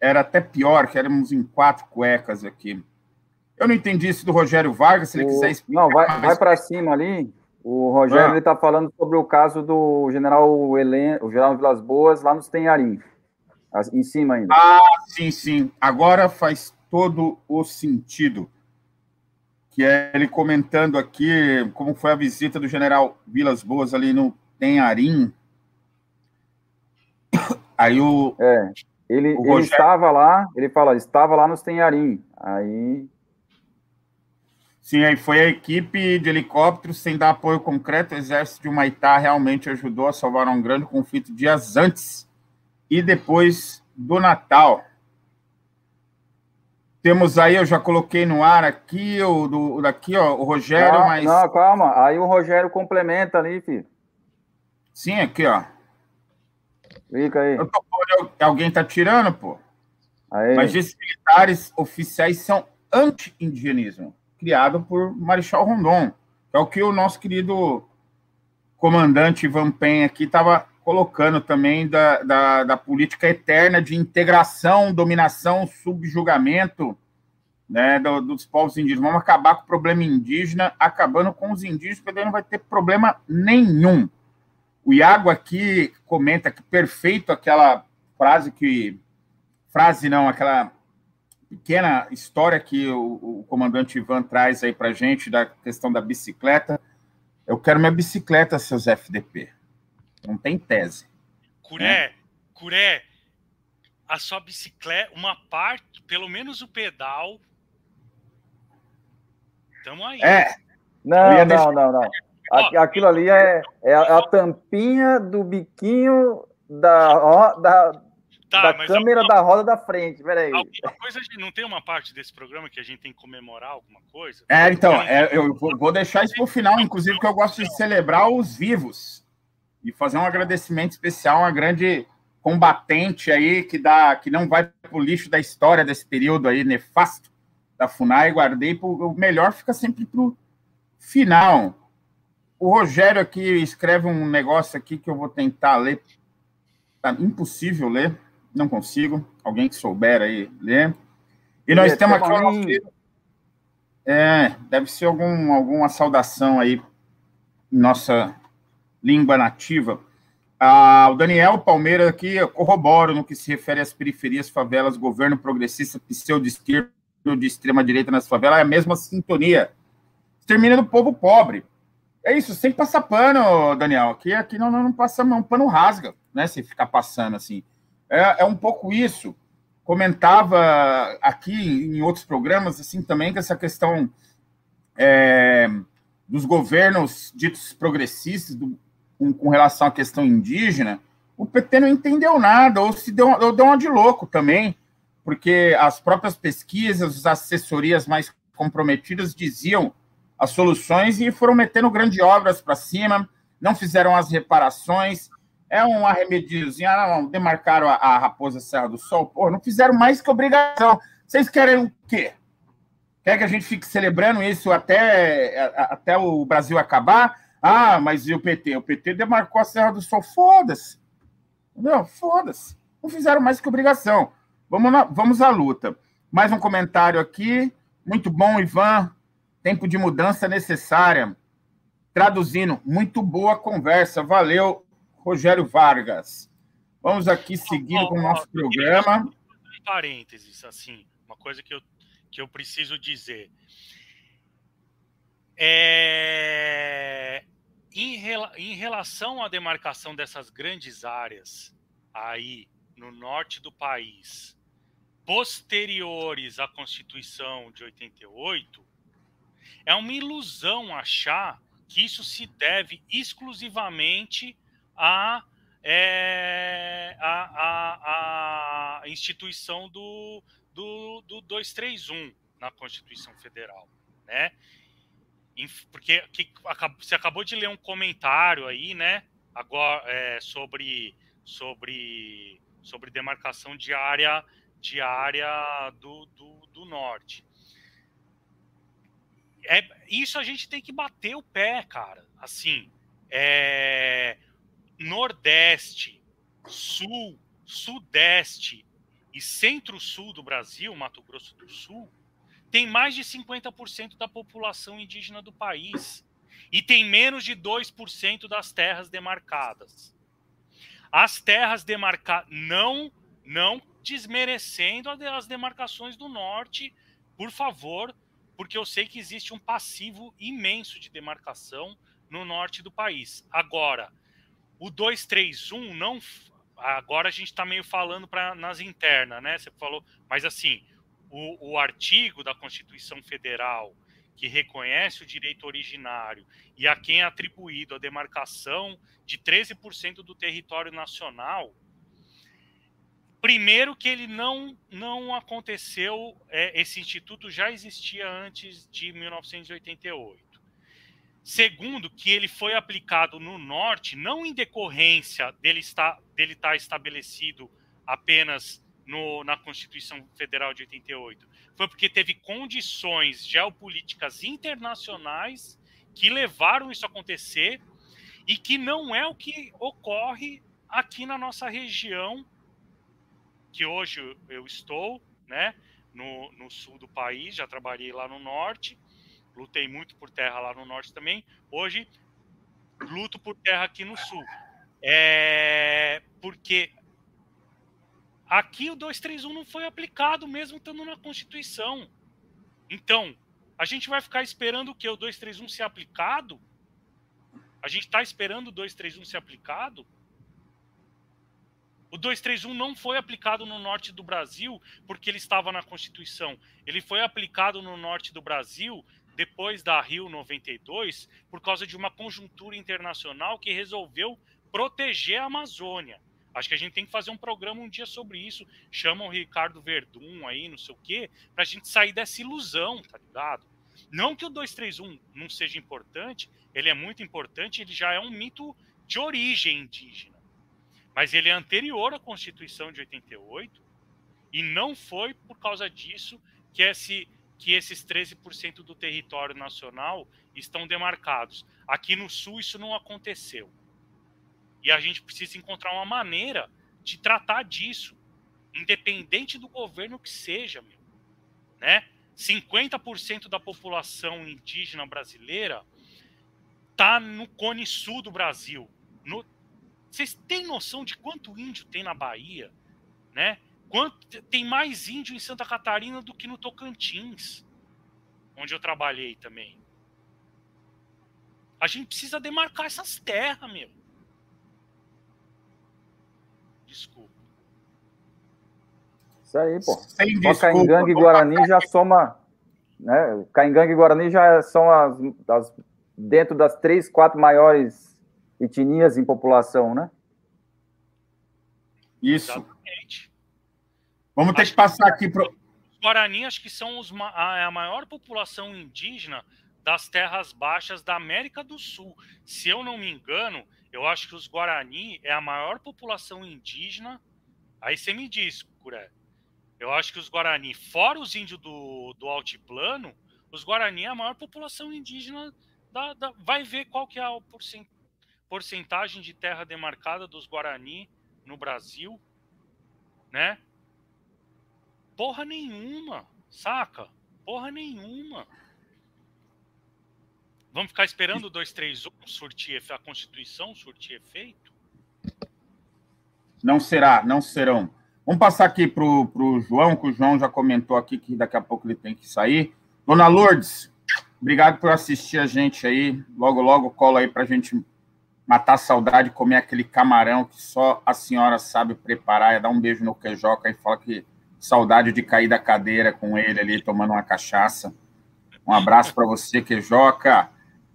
era até pior, que éramos em quatro cuecas aqui. Eu não entendi isso do Rogério Vargas, se ele o... quiser explicar. Não, vai, vai para cima ali. O Rogério ah. está falando sobre o caso do general Helen, o general Vilas Boas, lá nos Tenharim. em cima ainda. Ah, sim, sim. Agora faz todo o sentido. Que é ele comentando aqui como foi a visita do general Vilas Boas ali no Tenharim. Aí o. É, ele, ele estava lá, ele fala, estava lá nos Tenharim. Aí. Sim, aí foi a equipe de helicópteros sem dar apoio concreto. O exército de Humaitá realmente ajudou a salvar um grande conflito dias antes e depois do Natal. Temos aí, eu já coloquei no ar aqui, o do, daqui, ó, o Rogério, não, mas. Não, calma. Aí o Rogério complementa ali, filho. Sim, aqui, ó. Fica aí. Tô, alguém tá tirando, pô. Mas esses militares oficiais são anti-indigenismo, criado por Marechal Rondon. É o que o nosso querido comandante Ivan Pen aqui estava colocando também da, da, da, política eterna de integração, dominação, subjugamento né, do, dos povos indígenas. Vamos acabar com o problema indígena, acabando com os indígenas, porque daí não vai ter problema nenhum. O Iago aqui comenta que perfeito aquela frase que. Frase não, aquela pequena história que o, o comandante Ivan traz aí para gente da questão da bicicleta. Eu quero minha bicicleta, seus FDP. Não tem tese. Curé, né? Curé, a sua bicicleta, uma parte, pelo menos o pedal. Tamo aí. É. Não, não, deixar... não, não. Aquilo ali é, é a, tampinha do biquinho da, da, tá, da câmera da roda da frente. Peraí. Alguma coisa, não tem uma parte desse programa que a gente tem que comemorar alguma coisa? É, então, é, eu vou deixar isso para o final, inclusive, que eu gosto de celebrar os vivos e fazer um agradecimento especial a uma grande combatente aí que dá que não vai para o lixo da história desse período aí nefasto da Funai, guardei pro, o melhor fica sempre para o final. O Rogério aqui escreve um negócio aqui que eu vou tentar ler. Tá impossível ler, não consigo. Alguém que souber aí ler. E nós temos aqui. É, deve ser algum, alguma saudação aí nossa língua nativa. Ah, o Daniel Palmeira aqui corrobora no que se refere às periferias, favelas, governo progressista, pseudo-esquerdo de extrema-direita nas favelas, é a mesma sintonia. Termina do povo pobre. É isso, sem passar pano, Daniel. Aqui, aqui não, não, não passa um pano rasga, né? Se ficar passando assim. É, é um pouco isso. Comentava aqui em outros programas, assim, também, que essa questão é, dos governos ditos progressistas, do, com, com, relação à questão indígena, o PT não entendeu nada, ou se deu, ou deu uma de louco também, porque as próprias pesquisas, as assessorias mais comprometidas diziam as soluções e foram metendo grandes obras para cima, não fizeram as reparações. É um arremediozinho, ah, não, demarcaram a, a, Raposa Serra do Sol, pô, não fizeram mais que obrigação. Vocês querem o quê? Quer que a gente fique celebrando isso até, até o Brasil acabar? Ah, mas e o PT? O PT demarcou a Serra do Sol. Foda-se. Entendeu? Foda-se. Não fizeram mais que obrigação. Vamos, na, vamos à luta. Mais um comentário aqui. Muito bom, Ivan. Tempo de mudança necessária. Traduzindo, muito boa conversa. Valeu, Rogério Vargas. Vamos aqui seguindo com o nosso programa. Parênteses, assim, uma coisa que eu, que eu preciso dizer. É... Em, rela... em relação à demarcação dessas grandes áreas aí no norte do país, posteriores à Constituição de 88, é uma ilusão achar que isso se deve exclusivamente à, é, à, à, à instituição do, do, do 231 na Constituição Federal. Né? Porque que, você acabou de ler um comentário aí, né? Agora é, sobre, sobre, sobre demarcação de área, de área do, do, do norte é, isso a gente tem que bater o pé, cara. Assim, é, Nordeste, Sul, Sudeste e Centro-Sul do Brasil, Mato Grosso do Sul, tem mais de 50% da população indígena do país e tem menos de 2% das terras demarcadas. As terras demarcadas não Não desmerecendo as demarcações do norte, por favor, porque eu sei que existe um passivo imenso de demarcação no norte do país. Agora, o 231 não. Agora a gente está meio falando para nas internas, né? Você falou, mas assim, o, o artigo da Constituição Federal que reconhece o direito originário e a quem é atribuído a demarcação de 13% do território nacional, primeiro que ele não não aconteceu, é, esse instituto já existia antes de 1988. Segundo, que ele foi aplicado no norte, não em decorrência dele estar, dele estar estabelecido apenas no, na Constituição Federal de 88, foi porque teve condições geopolíticas internacionais que levaram isso a acontecer e que não é o que ocorre aqui na nossa região, que hoje eu estou, né, no, no sul do país, já trabalhei lá no norte, lutei muito por terra lá no norte também, hoje luto por terra aqui no sul. É porque Aqui o 231 não foi aplicado, mesmo estando na Constituição. Então, a gente vai ficar esperando que? O 231 ser aplicado? A gente está esperando o 231 ser aplicado? O 231 não foi aplicado no norte do Brasil porque ele estava na Constituição. Ele foi aplicado no norte do Brasil depois da Rio 92 por causa de uma conjuntura internacional que resolveu proteger a Amazônia. Acho que a gente tem que fazer um programa um dia sobre isso. Chama o Ricardo Verdun aí, não sei o quê, para a gente sair dessa ilusão, tá ligado? Não que o 231 não seja importante, ele é muito importante, ele já é um mito de origem indígena. Mas ele é anterior à Constituição de 88 e não foi por causa disso que, esse, que esses 13% do território nacional estão demarcados. Aqui no Sul isso não aconteceu. E a gente precisa encontrar uma maneira de tratar disso, independente do governo que seja, meu, né? 50% da população indígena brasileira tá no Cone Sul do Brasil. No... Vocês têm noção de quanto índio tem na Bahia, né? Quanto... Tem mais índio em Santa Catarina do que no Tocantins, onde eu trabalhei também. A gente precisa demarcar essas terras, meu. Desculpa. Isso aí, pô. Sem Só Caingangue e Guarani já soma. Né? Caingangue e Guarani já são as, as, dentro das três, quatro maiores etnias em população, né? Isso. Exatamente. Vamos ter acho que passar que... aqui para. Os Guarani, acho que são os, a, a maior população indígena das terras baixas da América do Sul. Se eu não me engano, eu acho que os Guarani é a maior população indígena. Aí você me diz, Curé. Eu acho que os Guarani, fora os índios do, do altiplano, os Guarani é a maior população indígena. Da, da, vai ver qual que é a porcentagem de terra demarcada dos Guarani no Brasil, né? Porra nenhuma, saca? Porra nenhuma. Vamos ficar esperando o 231 surtir a Constituição surtir efeito? Não será, não serão. Vamos passar aqui para o João, que o João já comentou aqui que daqui a pouco ele tem que sair. Dona Lourdes, obrigado por assistir a gente aí. Logo, logo cola aí para a gente matar a saudade, comer aquele camarão que só a senhora sabe preparar. É dar um beijo no queijoca e fala que saudade de cair da cadeira com ele ali tomando uma cachaça. Um abraço para você, queijoca.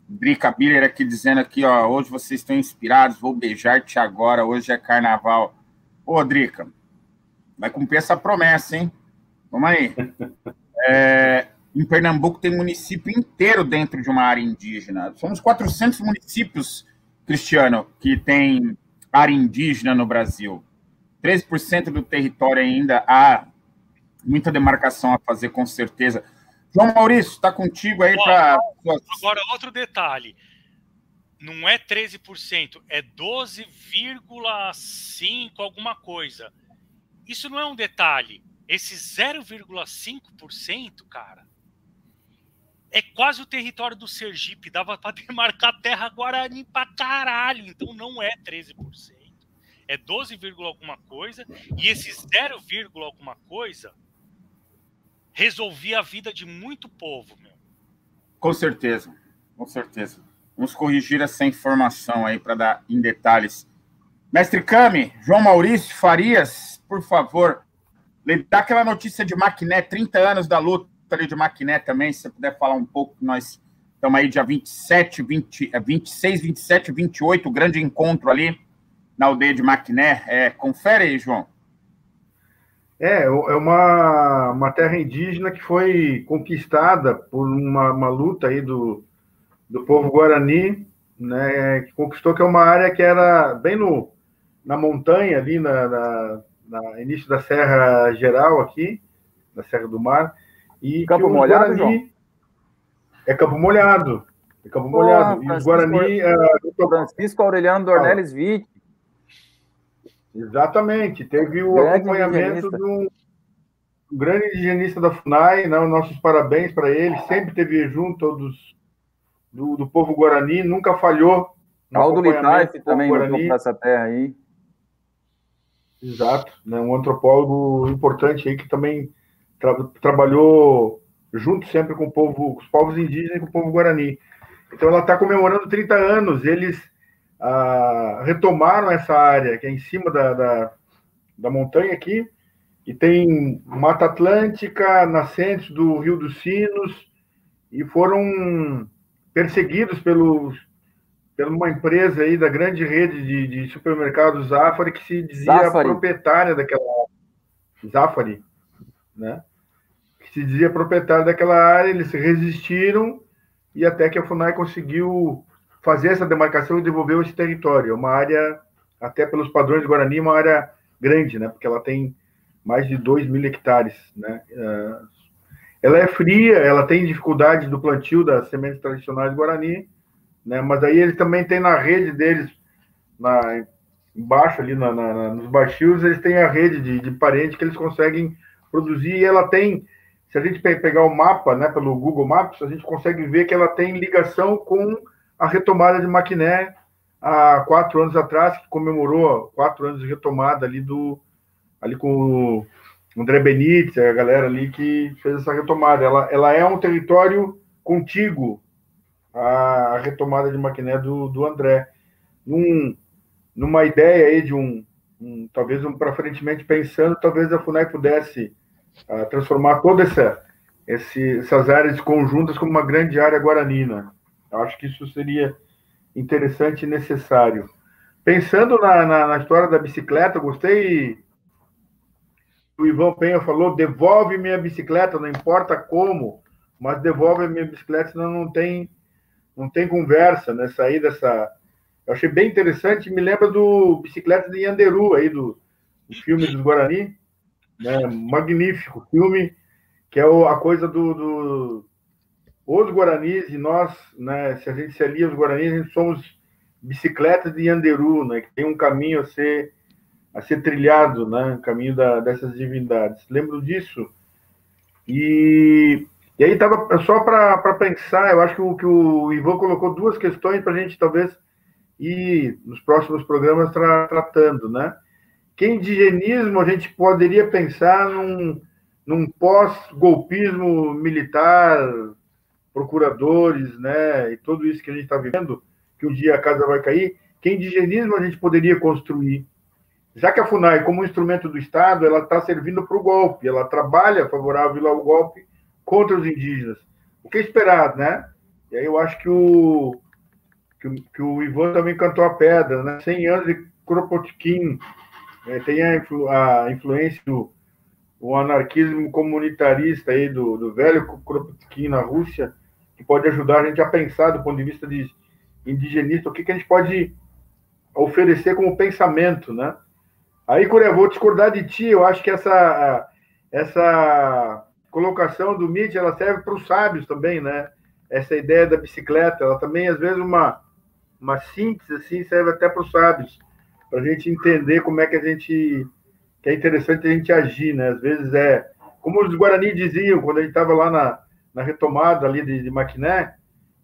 Drica Biller aqui dizendo aqui, ó, hoje vocês estão inspirados, vou beijar-te agora, hoje é carnaval. Ô, Drica, vai cumprir essa promessa, hein? Vamos aí. É, em Pernambuco tem município inteiro dentro de uma área indígena. Somos 400 municípios, Cristiano, que tem área indígena no Brasil. 13% do território ainda há muita demarcação a fazer, com certeza. João Maurício, está contigo aí para. Agora, outro detalhe. Não é 13%, é 12,5% alguma coisa. Isso não é um detalhe. Esse 0,5%, cara, é quase o território do Sergipe. Dava para demarcar terra Guarani para caralho. Então não é 13%. é 12, alguma coisa, e esse 0, alguma coisa resolvia a vida de muito povo, meu. Com certeza, com certeza. Vamos corrigir essa informação aí para dar em detalhes. Mestre Cami, João Maurício Farias, por favor, dá aquela notícia de Maquiné, 30 anos da luta de Maquiné também, se você puder falar um pouco, nós estamos aí dia 27, 20, 26, 27, 28, grande encontro ali na aldeia de Maquiné. É, confere aí, João. É, é uma, uma terra indígena que foi conquistada por uma, uma luta aí do, do povo Guarani, né, que conquistou que é uma área que era bem no, na montanha ali, na, na, na início da Serra Geral aqui, da Serra do Mar, e Campo Molhado, Guarani, João? É Campo Molhado. É Campo Molhado. E os Guarani. Uh, Francisco Aureliano Dornelles Vick. Exatamente. Teve o grande acompanhamento de um, grande indigenista da FUNAI, né? nossos parabéns para ele. Sempre teve junto todos do, do povo Guarani, nunca falhou. Aldo Litaif também Guarani. essa terra aí. Exato, né? um antropólogo importante aí que também tra trabalhou junto sempre com o povo, com os povos indígenas e com o povo guarani. Então ela está comemorando 30 anos. Eles ah, retomaram essa área que é em cima da, da, da, montanha aqui, e tem Mata Atlântica, nascentes do Rio dos Sinos, e foram perseguidos pelos, por uma empresa aí da grande rede de, de supermercados Zafari, que se dizia Zafari. proprietária daquela Zafari, né? se dizia proprietário daquela área, eles resistiram e até que a FUNAI conseguiu fazer essa demarcação e devolveu esse território. É uma área, até pelos padrões do Guarani, uma área grande, né? Porque ela tem mais de 2 mil hectares, né? É, ela é fria, ela tem dificuldade do plantio das sementes tradicionais do Guarani, né? Mas aí eles também têm na rede deles, na, embaixo ali na, na, nos baixios, eles têm a rede de, de parentes que eles conseguem produzir e ela tem se a gente pegar o mapa, né, pelo Google Maps, a gente consegue ver que ela tem ligação com a retomada de Maquiné há quatro anos atrás, que comemorou quatro anos de retomada ali do ali com o André Benítez, a galera ali que fez essa retomada. Ela, ela é um território contíguo à retomada de Maquiné do, do André. Num, numa ideia aí de um, um talvez um para frente pensando, talvez a FUNAI pudesse a transformar todas essa, esse, essas áreas conjuntas como uma grande área guaranina. Eu acho que isso seria interessante e necessário. Pensando na, na, na história da bicicleta, gostei. O Ivan Penha falou: devolve minha bicicleta, não importa como, mas devolve a minha bicicleta, senão não tem, não tem conversa, né? Sair dessa. Eu achei bem interessante, me lembra do Bicicleta de Yanderu, aí, do, do filme dos Guarani né? Magnífico filme, que é a coisa do, do os Guaranis e nós, né? Se a gente se alia os Guaranis, a gente somos bicicletas de Yanderu, né? Que tem um caminho a ser a ser trilhado, né? Caminho da, dessas divindades. Lembro disso. E, e aí tava só para pensar, eu acho que o, que o Ivan colocou duas questões para a gente talvez ir nos próximos programas tra, tratando, né? que indigenismo a gente poderia pensar num, num pós-golpismo militar, procuradores, né, e tudo isso que a gente está vivendo, que um dia a casa vai cair, que indigenismo a gente poderia construir? Já que a FUNAI, como instrumento do Estado, ela está servindo para o golpe, ela trabalha favorável ao golpe contra os indígenas. O que esperar, né? E aí eu acho que o, que, que o Ivan também cantou a pedra, né? 100 anos de Kropotkin, é, tem a, influ, a, influência do o anarquismo comunitarista aí do, do velho Kropotkin na Rússia, que pode ajudar a gente a pensar do ponto de vista de indigenista, o que, que a gente pode oferecer como pensamento, né? Aí, Coreia, vou discordar de ti, eu acho que essa, essa colocação do Nietzsche, ela serve para os sábios também, né? Essa ideia da bicicleta, ela também, às vezes, uma, uma síntese, assim, serve até para os sábios para a gente entender como é que a gente que é interessante a gente agir, né? Às vezes é como os Guarani diziam quando a gente estava lá na, na retomada ali de, de Maquiné,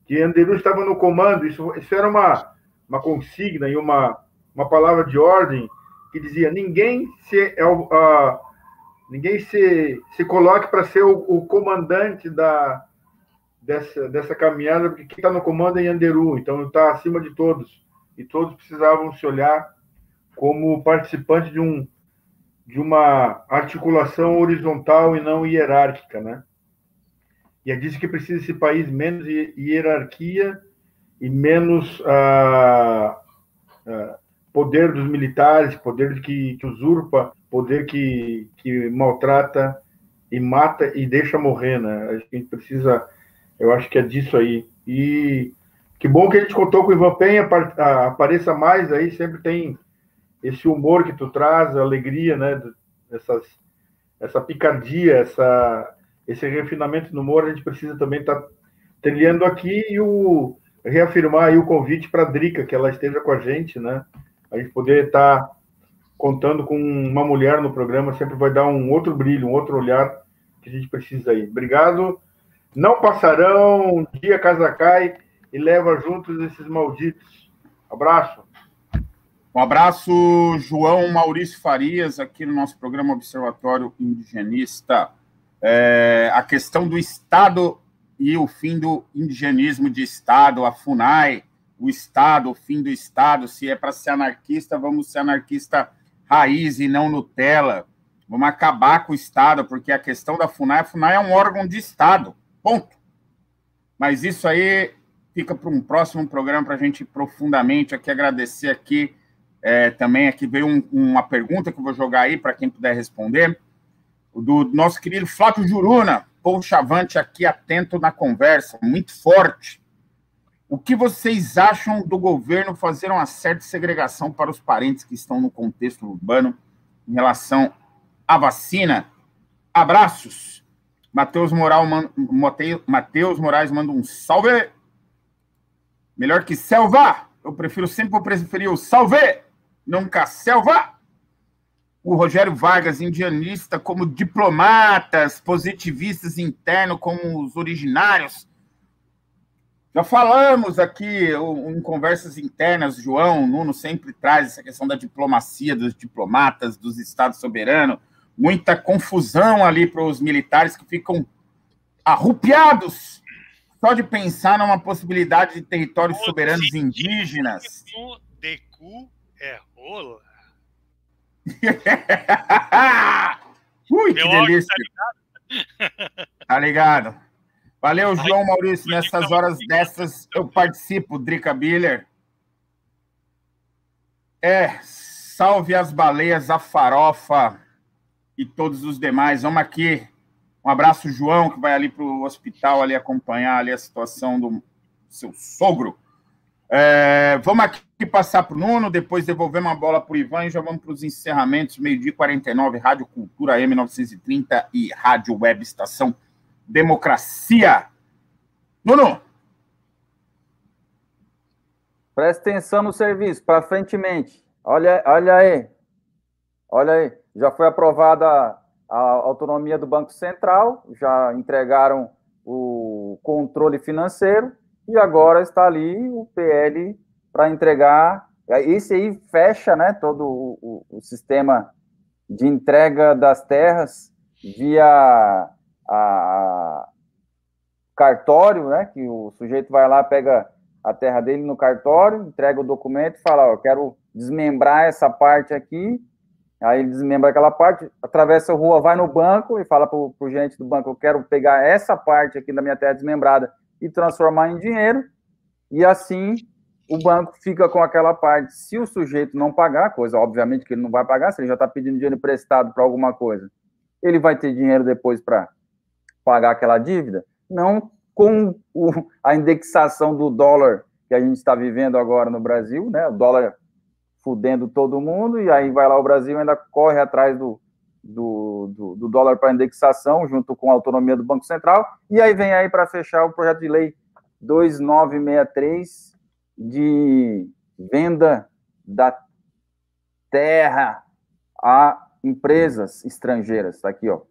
que Anderu estava no comando. Isso, isso era uma, uma consigna e uma, uma palavra de ordem que dizia: ninguém se, uh, ninguém se, se coloque para ser o, o, comandante da, dessa, dessa caminhada, porque quem está no comando é Yanderu, então está acima de todos. E todos precisavam se olhar como participante de, um, de uma articulação horizontal e não hierárquica, né? E disso que precisa esse país, menos hierarquia e menos ah, ah, poder dos militares, poder que, que usurpa, poder que, que maltrata e mata e deixa morrer, né? A gente precisa, eu acho que é disso aí. E que bom que a gente contou com o Ivan Penha, apareça mais aí, sempre tem esse humor que tu traz, a alegria, né? Essas, essa picardia, essa, esse refinamento no humor, a gente precisa também estar tá trilhando aqui e o, reafirmar aí o convite para a Drica, que ela esteja com a gente, né? A gente poder estar tá contando com uma mulher no programa sempre vai dar um outro brilho, um outro olhar que a gente precisa aí. Obrigado. Não passarão, um dia casa cai e leva juntos esses malditos. Abraço. Um abraço, João Maurício Farias, aqui no nosso programa Observatório Indigenista. É, a questão do Estado e o fim do indigenismo de Estado, a FUNAI, o Estado, o fim do Estado, se é para ser anarquista, vamos ser anarquista raiz e não Nutella. Vamos acabar com o Estado, porque a questão da FUNAI, a FUNAI é um órgão de Estado, ponto. Mas isso aí fica para um próximo programa para a gente profundamente aqui, agradecer aqui, é, também aqui veio um, uma pergunta que eu vou jogar aí para quem puder responder, do nosso querido Flávio Juruna, povo chavante aqui atento na conversa, muito forte. O que vocês acham do governo fazer uma certa segregação para os parentes que estão no contexto urbano em relação à vacina? Abraços. Matheus Moraes manda um salve. Melhor que selva. Eu prefiro sempre preferir o salve, nunca selva o Rogério Vargas, indianista, como diplomatas, positivistas internos, como os originários. Já falamos aqui em conversas internas, João, Nuno sempre traz essa questão da diplomacia, dos diplomatas, dos estados soberanos, muita confusão ali para os militares que ficam arrupiados só de pensar numa possibilidade de territórios soberanos indígenas. De cu é rola. Ui, que delícia. Tá ligado? tá ligado? Valeu, João Maurício. Nessas horas dessas eu participo, Drica Biller. É, salve as baleias, a farofa e todos os demais. Vamos aqui. Um abraço, João, que vai ali para o hospital ali acompanhar ali a situação do seu sogro. É, vamos aqui passar para o Nuno, depois devolvemos a bola para o Ivan e já vamos para os encerramentos. Meio-dia 49, Rádio Cultura M930 e Rádio Web Estação Democracia. Nuno! Presta atenção no serviço, para frentemente. Olha, olha aí. Olha aí. Já foi aprovada a autonomia do Banco Central, já entregaram o controle financeiro e agora está ali o PL para entregar. Esse aí fecha né, todo o, o, o, sistema de entrega das terras via a, cartório, né? Que o sujeito vai lá, pega a terra dele no cartório, entrega o documento e fala, ó, eu quero desmembrar essa parte aqui, aí ele desmembra aquela parte, atravessa a rua, vai no banco e fala para o gerente do banco, eu quero pegar essa parte aqui da minha terra desmembrada e transformar em dinheiro, e assim o banco fica com aquela parte. Se o sujeito não pagar, coisa obviamente que ele não vai pagar, se ele já está pedindo dinheiro emprestado para alguma coisa, ele vai ter dinheiro depois para pagar aquela dívida? Não com o, a indexação do dólar que a gente está vivendo agora no Brasil, né? O dólar fudendo todo mundo, e aí vai lá o Brasil ainda corre atrás do, do, do, do dólar para indexação, junto com a autonomia do Banco Central, e aí vem aí para fechar o projeto de lei 2963 de venda da terra a empresas estrangeiras. Está aqui, ó.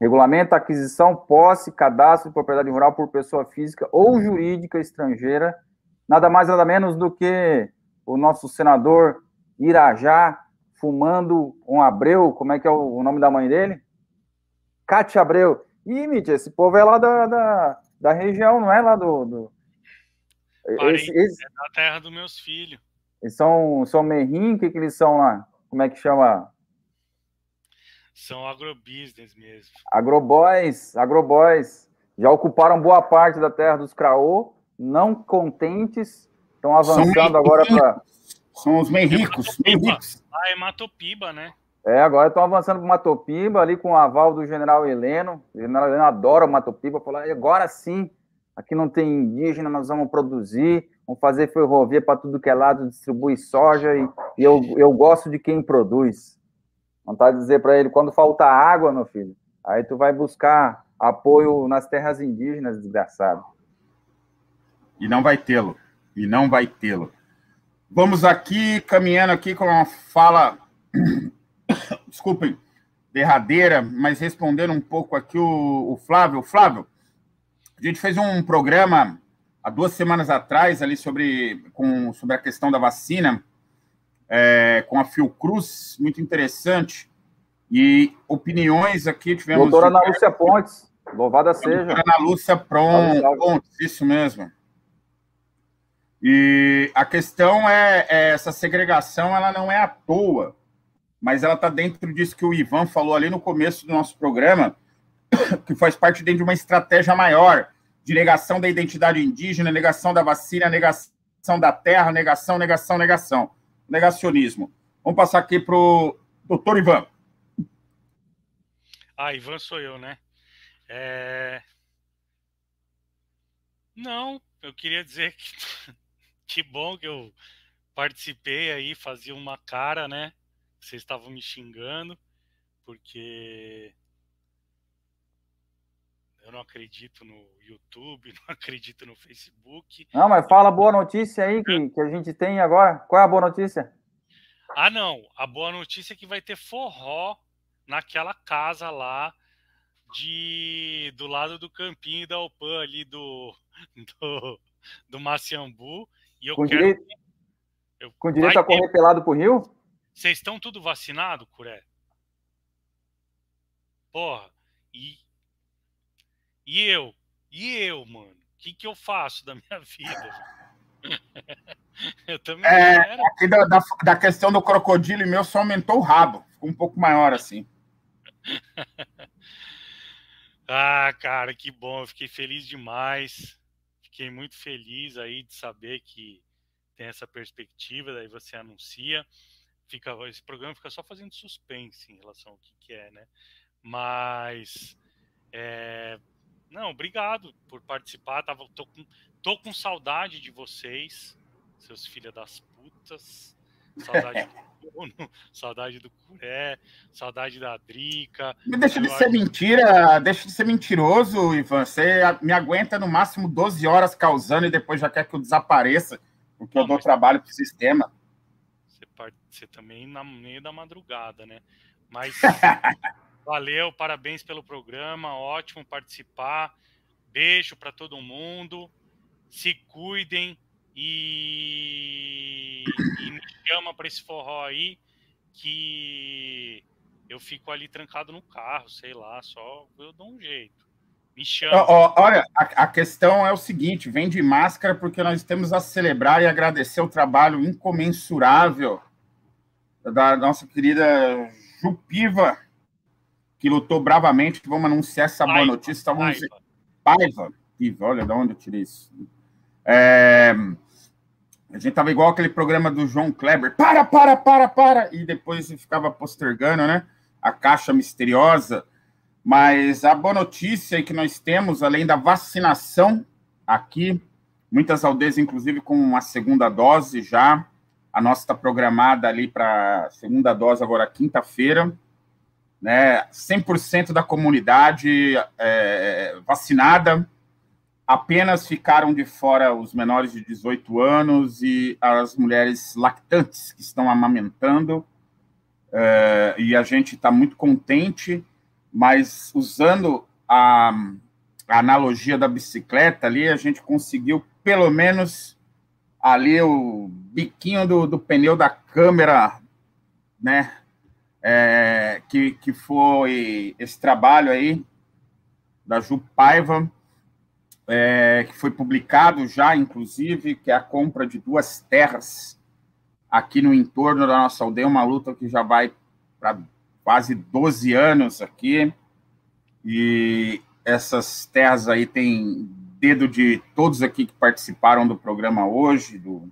Regulamento, aquisição, posse, cadastro de propriedade rural por pessoa física ou jurídica estrangeira. Nada mais, nada menos do que o nosso senador Irajá fumando um Abreu, como é que é o, nome da mãe dele? Cátia Abreu. Ih, Mitch, esse povo é lá da, da, da região, não é lá do. do... Esse, esse... É da terra dos meus filhos. Eles são, são merrim, o que, que eles são lá? Como é que chama? São agrobusiness mesmo. Agroboys, agroboys. Já ocuparam boa parte da terra dos Craô, não contentes, estão avançando agora para. São os meio ricos, meio ricos. Ah, é Matopiba, né? É, agora estão avançando para Matopiba, ali com o aval do general Heleno. O general Heleno adora o Matopiba, falou, agora sim, aqui não tem indígena, nós vamos produzir, vamos fazer ferrovia para tudo que é lado, distribuir soja, e, e eu, eu gosto de quem produz. Vontade de dizer para ele, quando falta água, meu filho, aí tu vai buscar apoio nas terras indígenas, desgraçado. E não vai tê-lo. E não vai tê-lo. Vamos aqui, caminhando aqui com uma fala, desculpem, derradeira, mas respondendo um pouco aqui o, o Flávio. Flávio, a gente fez um programa há duas semanas atrás ali sobre, com, sobre a questão da vacina é, com a Fiocruz, muito interessante. E opiniões aqui tivemos. Doutora Ana Lúcia Pontes, louvada seja. Doutora Ana Lúcia Pontes, isso mesmo. E a questão é, é, essa segregação, ela não é à toa, mas ela está dentro disso que o Ivan falou ali no começo do nosso programa, que faz parte dentro de uma estratégia maior de negação da identidade indígena, negação da vacina, negação da terra, negação, negação, negação, negacionismo. Vamos passar aqui para o doutor Ivan. Ah, Ivan sou eu, né? É... Não, eu queria dizer que que bom que eu participei aí, fazia uma cara, né? Vocês estavam me xingando, porque eu não acredito no YouTube, não acredito no Facebook. Não, mas fala a boa notícia aí que, que a gente tem agora. Qual é a boa notícia? Ah, não. A boa notícia é que vai ter forró naquela casa lá de do lado do campinho da Opan ali do do, do Maciambu e eu com quero. Direito, eu, com direito a correr ter... pelado pro Rio? Vocês estão tudo vacinado, Curé? Porra, e. E eu? E eu, mano? O que, que eu faço da minha vida? eu também é, Aqui da, da, da, questão do crocodilo meu só aumentou o rabo. Ficou um pouco maior assim. ah, cara, que bom. Eu fiquei feliz demais fiquei muito feliz aí de saber que tem essa perspectiva, daí você anuncia. Fica, esse programa fica só fazendo suspense em relação ao que, que é, né? Mas é, não, obrigado por participar. Tava, tô, com, tô com saudade de vocês, seus filhos das putas. Saudade do Bruno, saudade do Curé, saudade da Drica. Me deixa de ser mentira, deixa de ser mentiroso, Ivan. Você me aguenta no máximo 12 horas causando e depois já quer que eu desapareça, porque Não, eu dou trabalho para o sistema. Você, você também na meio da madrugada, né? Mas valeu, parabéns pelo programa, ótimo participar. Beijo para todo mundo. Se cuidem e, e me chama para esse forró aí que eu fico ali trancado no carro, sei lá, só eu dou um jeito. Me chama. Olha, a, a, questão é o seguinte: vem de máscara porque nós temos a celebrar e agradecer o trabalho incomensurável da nossa querida Jupiva, que lutou bravamente. Vamos anunciar essa boa notícia. Estávamos... Paiva. Paiva. Olha de onde eu tirei isso. É... A gente tava igual aquele programa do João Kleber, para, para, para, para, e depois ficava postergando, né? A caixa misteriosa. Mas a boa notícia é que nós temos, além da vacinação aqui, muitas aldeias, inclusive, com a segunda dose já. A nossa está programada ali para segunda dose agora quinta-feira. Né? 100% da comunidade é, vacinada apenas ficaram de fora os menores de 18 anos e as mulheres lactantes que estão amamentando. É, e a gente está muito contente, mas usando a, a, analogia da bicicleta ali, a gente conseguiu pelo menos ali o biquinho do, do pneu da câmera né? É, que, que foi esse trabalho aí da Ju Paiva, é, que foi publicado já, inclusive, que é a compra de duas terras aqui no entorno da nossa aldeia, uma luta que já vai para quase 12 anos aqui, e essas terras aí têm dedo de todos aqui que participaram do programa hoje, do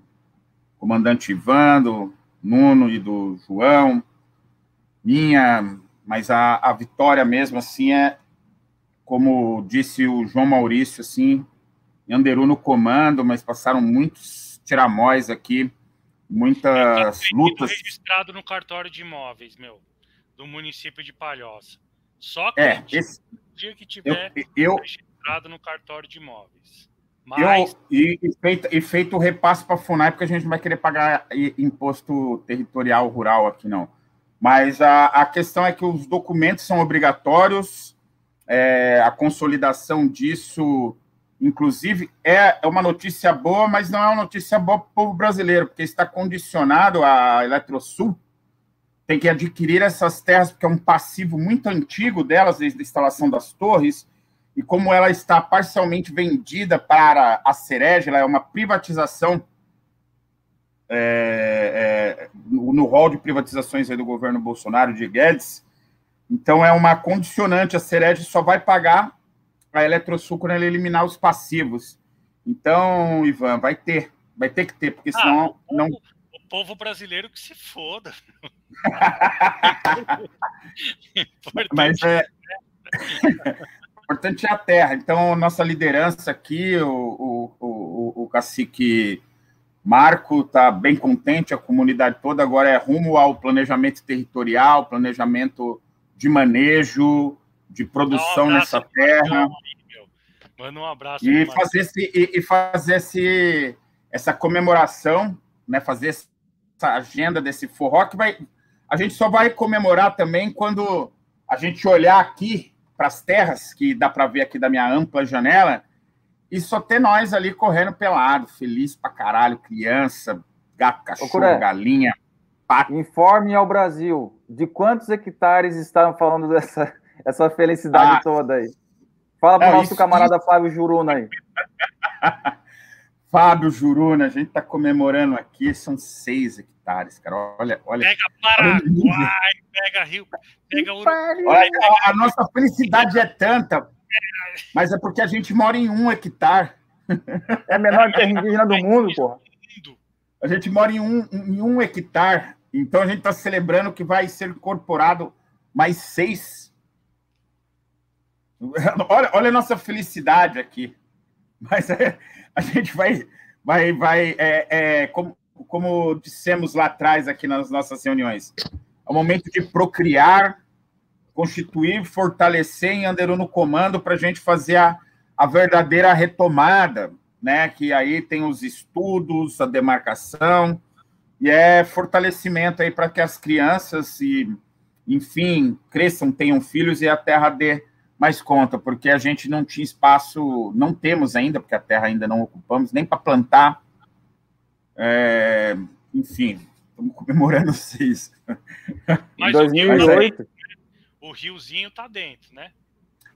comandante Ivan, do Nuno e do João, minha, mas a, a vitória mesmo, assim, é, como disse o João Maurício, assim, Anderu no comando, mas passaram muitos tiramóis aqui, muitas é, lutas. registrado no cartório de imóveis, meu, do município de Palhoça. Só que é, esse, dia que tiver eu, eu, registrado no cartório de imóveis. Mas... Eu, e, e, feito, e feito o repasse para a FUNAI, porque a gente não vai querer pagar imposto territorial rural aqui, não. Mas a, a questão é que os documentos são obrigatórios, é, a consolidação disso, inclusive, é, é uma notícia boa, mas não é uma notícia boa para o povo brasileiro, porque está condicionado a Eletrosul, tem que adquirir essas terras, porque é um passivo muito antigo delas, desde a instalação das torres, e como ela está parcialmente vendida para a Cereja, ela é uma privatização é, é, no, no rol de privatizações do governo Bolsonaro de Guedes. Então é uma condicionante, a Cereja só vai pagar a Eletrosul quando ela eliminar os passivos. Então, Ivan, vai ter, vai ter que ter, porque ah, senão ah, o povo, não. O povo brasileiro que se foda. Mas é. importante é a terra. Então, nossa liderança aqui, o, o, o, o cacique Marco está bem contente, a comunidade toda agora é rumo ao planejamento territorial, planejamento de manejo, de produção um nessa terra. Manda um abraço. E fazer, esse, e, e, fazer esse, essa comemoração, né, fazer essa agenda desse forró, que vai. A gente só vai comemorar também quando a gente olhar aqui para as terras, que dá para ver aqui da minha ampla janela, e só ter nós ali correndo pelado, feliz pra caralho, criança, gato, cachorro, galinha, pato. Informe ao Brasil de quantos hectares estavam falando dessa essa felicidade ah, toda aí. Fala para o é, nosso camarada isso. Fábio Juruna aí. Fábio Juruna, a gente está comemorando aqui, são seis hectares, cara. Olha, olha. Pega Paraguai, pega Rio, pega Uruguai. Olha, a, a nossa felicidade é tanta, mas é porque a gente mora em um hectare. É a menor terra indígena do mundo, porra. A gente mora em um, em um hectare, então a gente está celebrando que vai ser incorporado mais seis. Olha, olha a nossa felicidade aqui. Mas é, a gente vai, vai, vai é, é, como, como dissemos lá atrás aqui nas nossas reuniões, é o momento de procriar, constituir, fortalecer em Anderu no comando para a gente fazer a, a verdadeira retomada, né? Que aí tem os estudos, a demarcação, e é fortalecimento aí para que as crianças, e, enfim, cresçam, tenham filhos e a terra dê mais conta, porque a gente não tinha espaço, não temos ainda, porque a terra ainda não ocupamos, nem para plantar. É, enfim, estamos comemorando seis. Mas 2008. O, riozinho está dentro, né?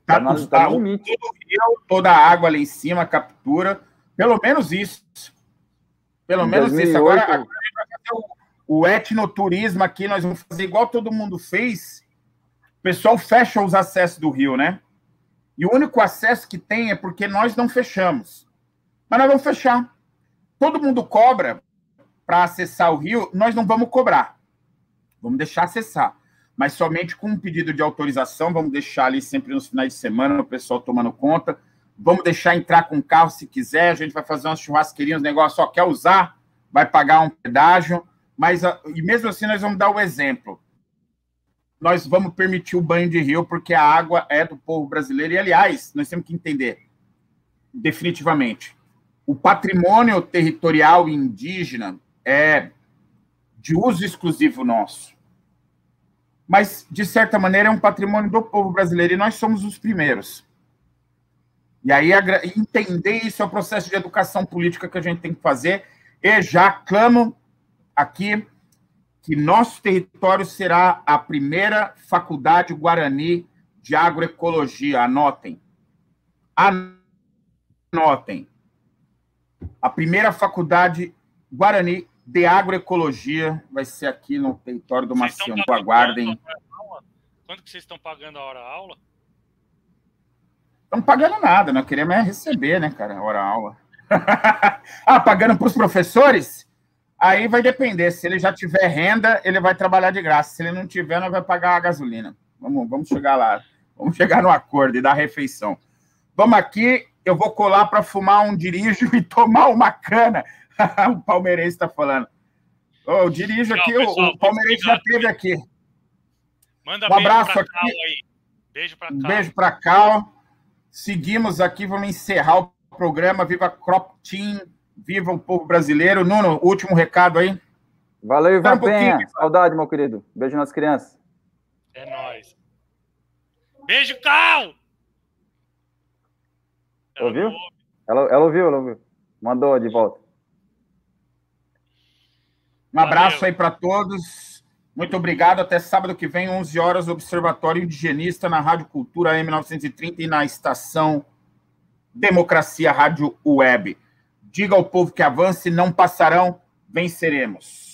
Tá, tá, tá, tá o, rio, toda a água ali em cima, captura, pelo menos isso. Pelo menos 2008. isso. Agora, agora vai fazer o, o etnoturismo aqui, nós vamos fazer igual todo mundo fez, o pessoal fecha os acessos do rio, né? E o único acesso que tem é porque nós não fechamos. Mas nós vamos fechar. Todo mundo cobra para acessar o rio, nós não vamos cobrar. Vamos deixar acessar. Mas somente com um pedido de autorização, vamos deixar ali sempre nos finais de semana, o pessoal tomando conta. Vamos deixar entrar com o carro se quiser, a gente vai fazer umas churrasqueirinhas, negócio só quer usar, vai pagar um pedágio. Mas, e mesmo assim, nós vamos dar o exemplo nós vamos permitir o banho de rio, porque a água é do povo brasileiro. E, aliás, nós temos que entender, definitivamente, o patrimônio territorial indígena é de uso exclusivo nosso. Mas, de certa maneira, é um patrimônio do povo brasileiro e nós somos os primeiros. E aí, entender isso é o processo de educação política que a gente tem que fazer. E já clamo aqui que nosso território será a primeira faculdade Guarani de agroecologia. Anotem. Anotem. A primeira faculdade Guarani de agroecologia vai ser aqui no território do Maciambu. Aguardem. Quanto que vocês estão pagando a hora aula? Estão pagando nada, não queria mais receber, né, cara, hora aula. ah, pagando para os professores? Aí vai depender. Se ele já tiver renda, ele vai trabalhar de graça. Se ele não tiver, nós vai pagar a gasolina. Vamos, vamos chegar lá. Vamos chegar no acordo e dar refeição. Vamos aqui, eu vou colar para fumar um dirijo e tomar uma cana. o palmeirense está falando. Oh, eu dirijo aqui, pessoal, o, palmeirense já esteve aqui. Manda um abraço aqui. Beijo para. Um beijo para cá. Seguimos aqui, vamos encerrar o programa. Viva Crop Team, viva o povo brasileiro. Nuno, último recado aí. Valeu, Ivan um Penha. Saudade, meu querido. Beijo nas crianças. É nóis. Beijo, Cal! Ela ouviu? Ela, ela ouviu, ela ouviu. Mandou de volta. Um abraço Valeu. aí para todos. Muito obrigado. Até sábado que vem, 11 horas, Observatório Indigenista na Rádio Cultura M930 e na estação Democracia Rádio Web. Diga ao povo que avance, não passarão, venceremos.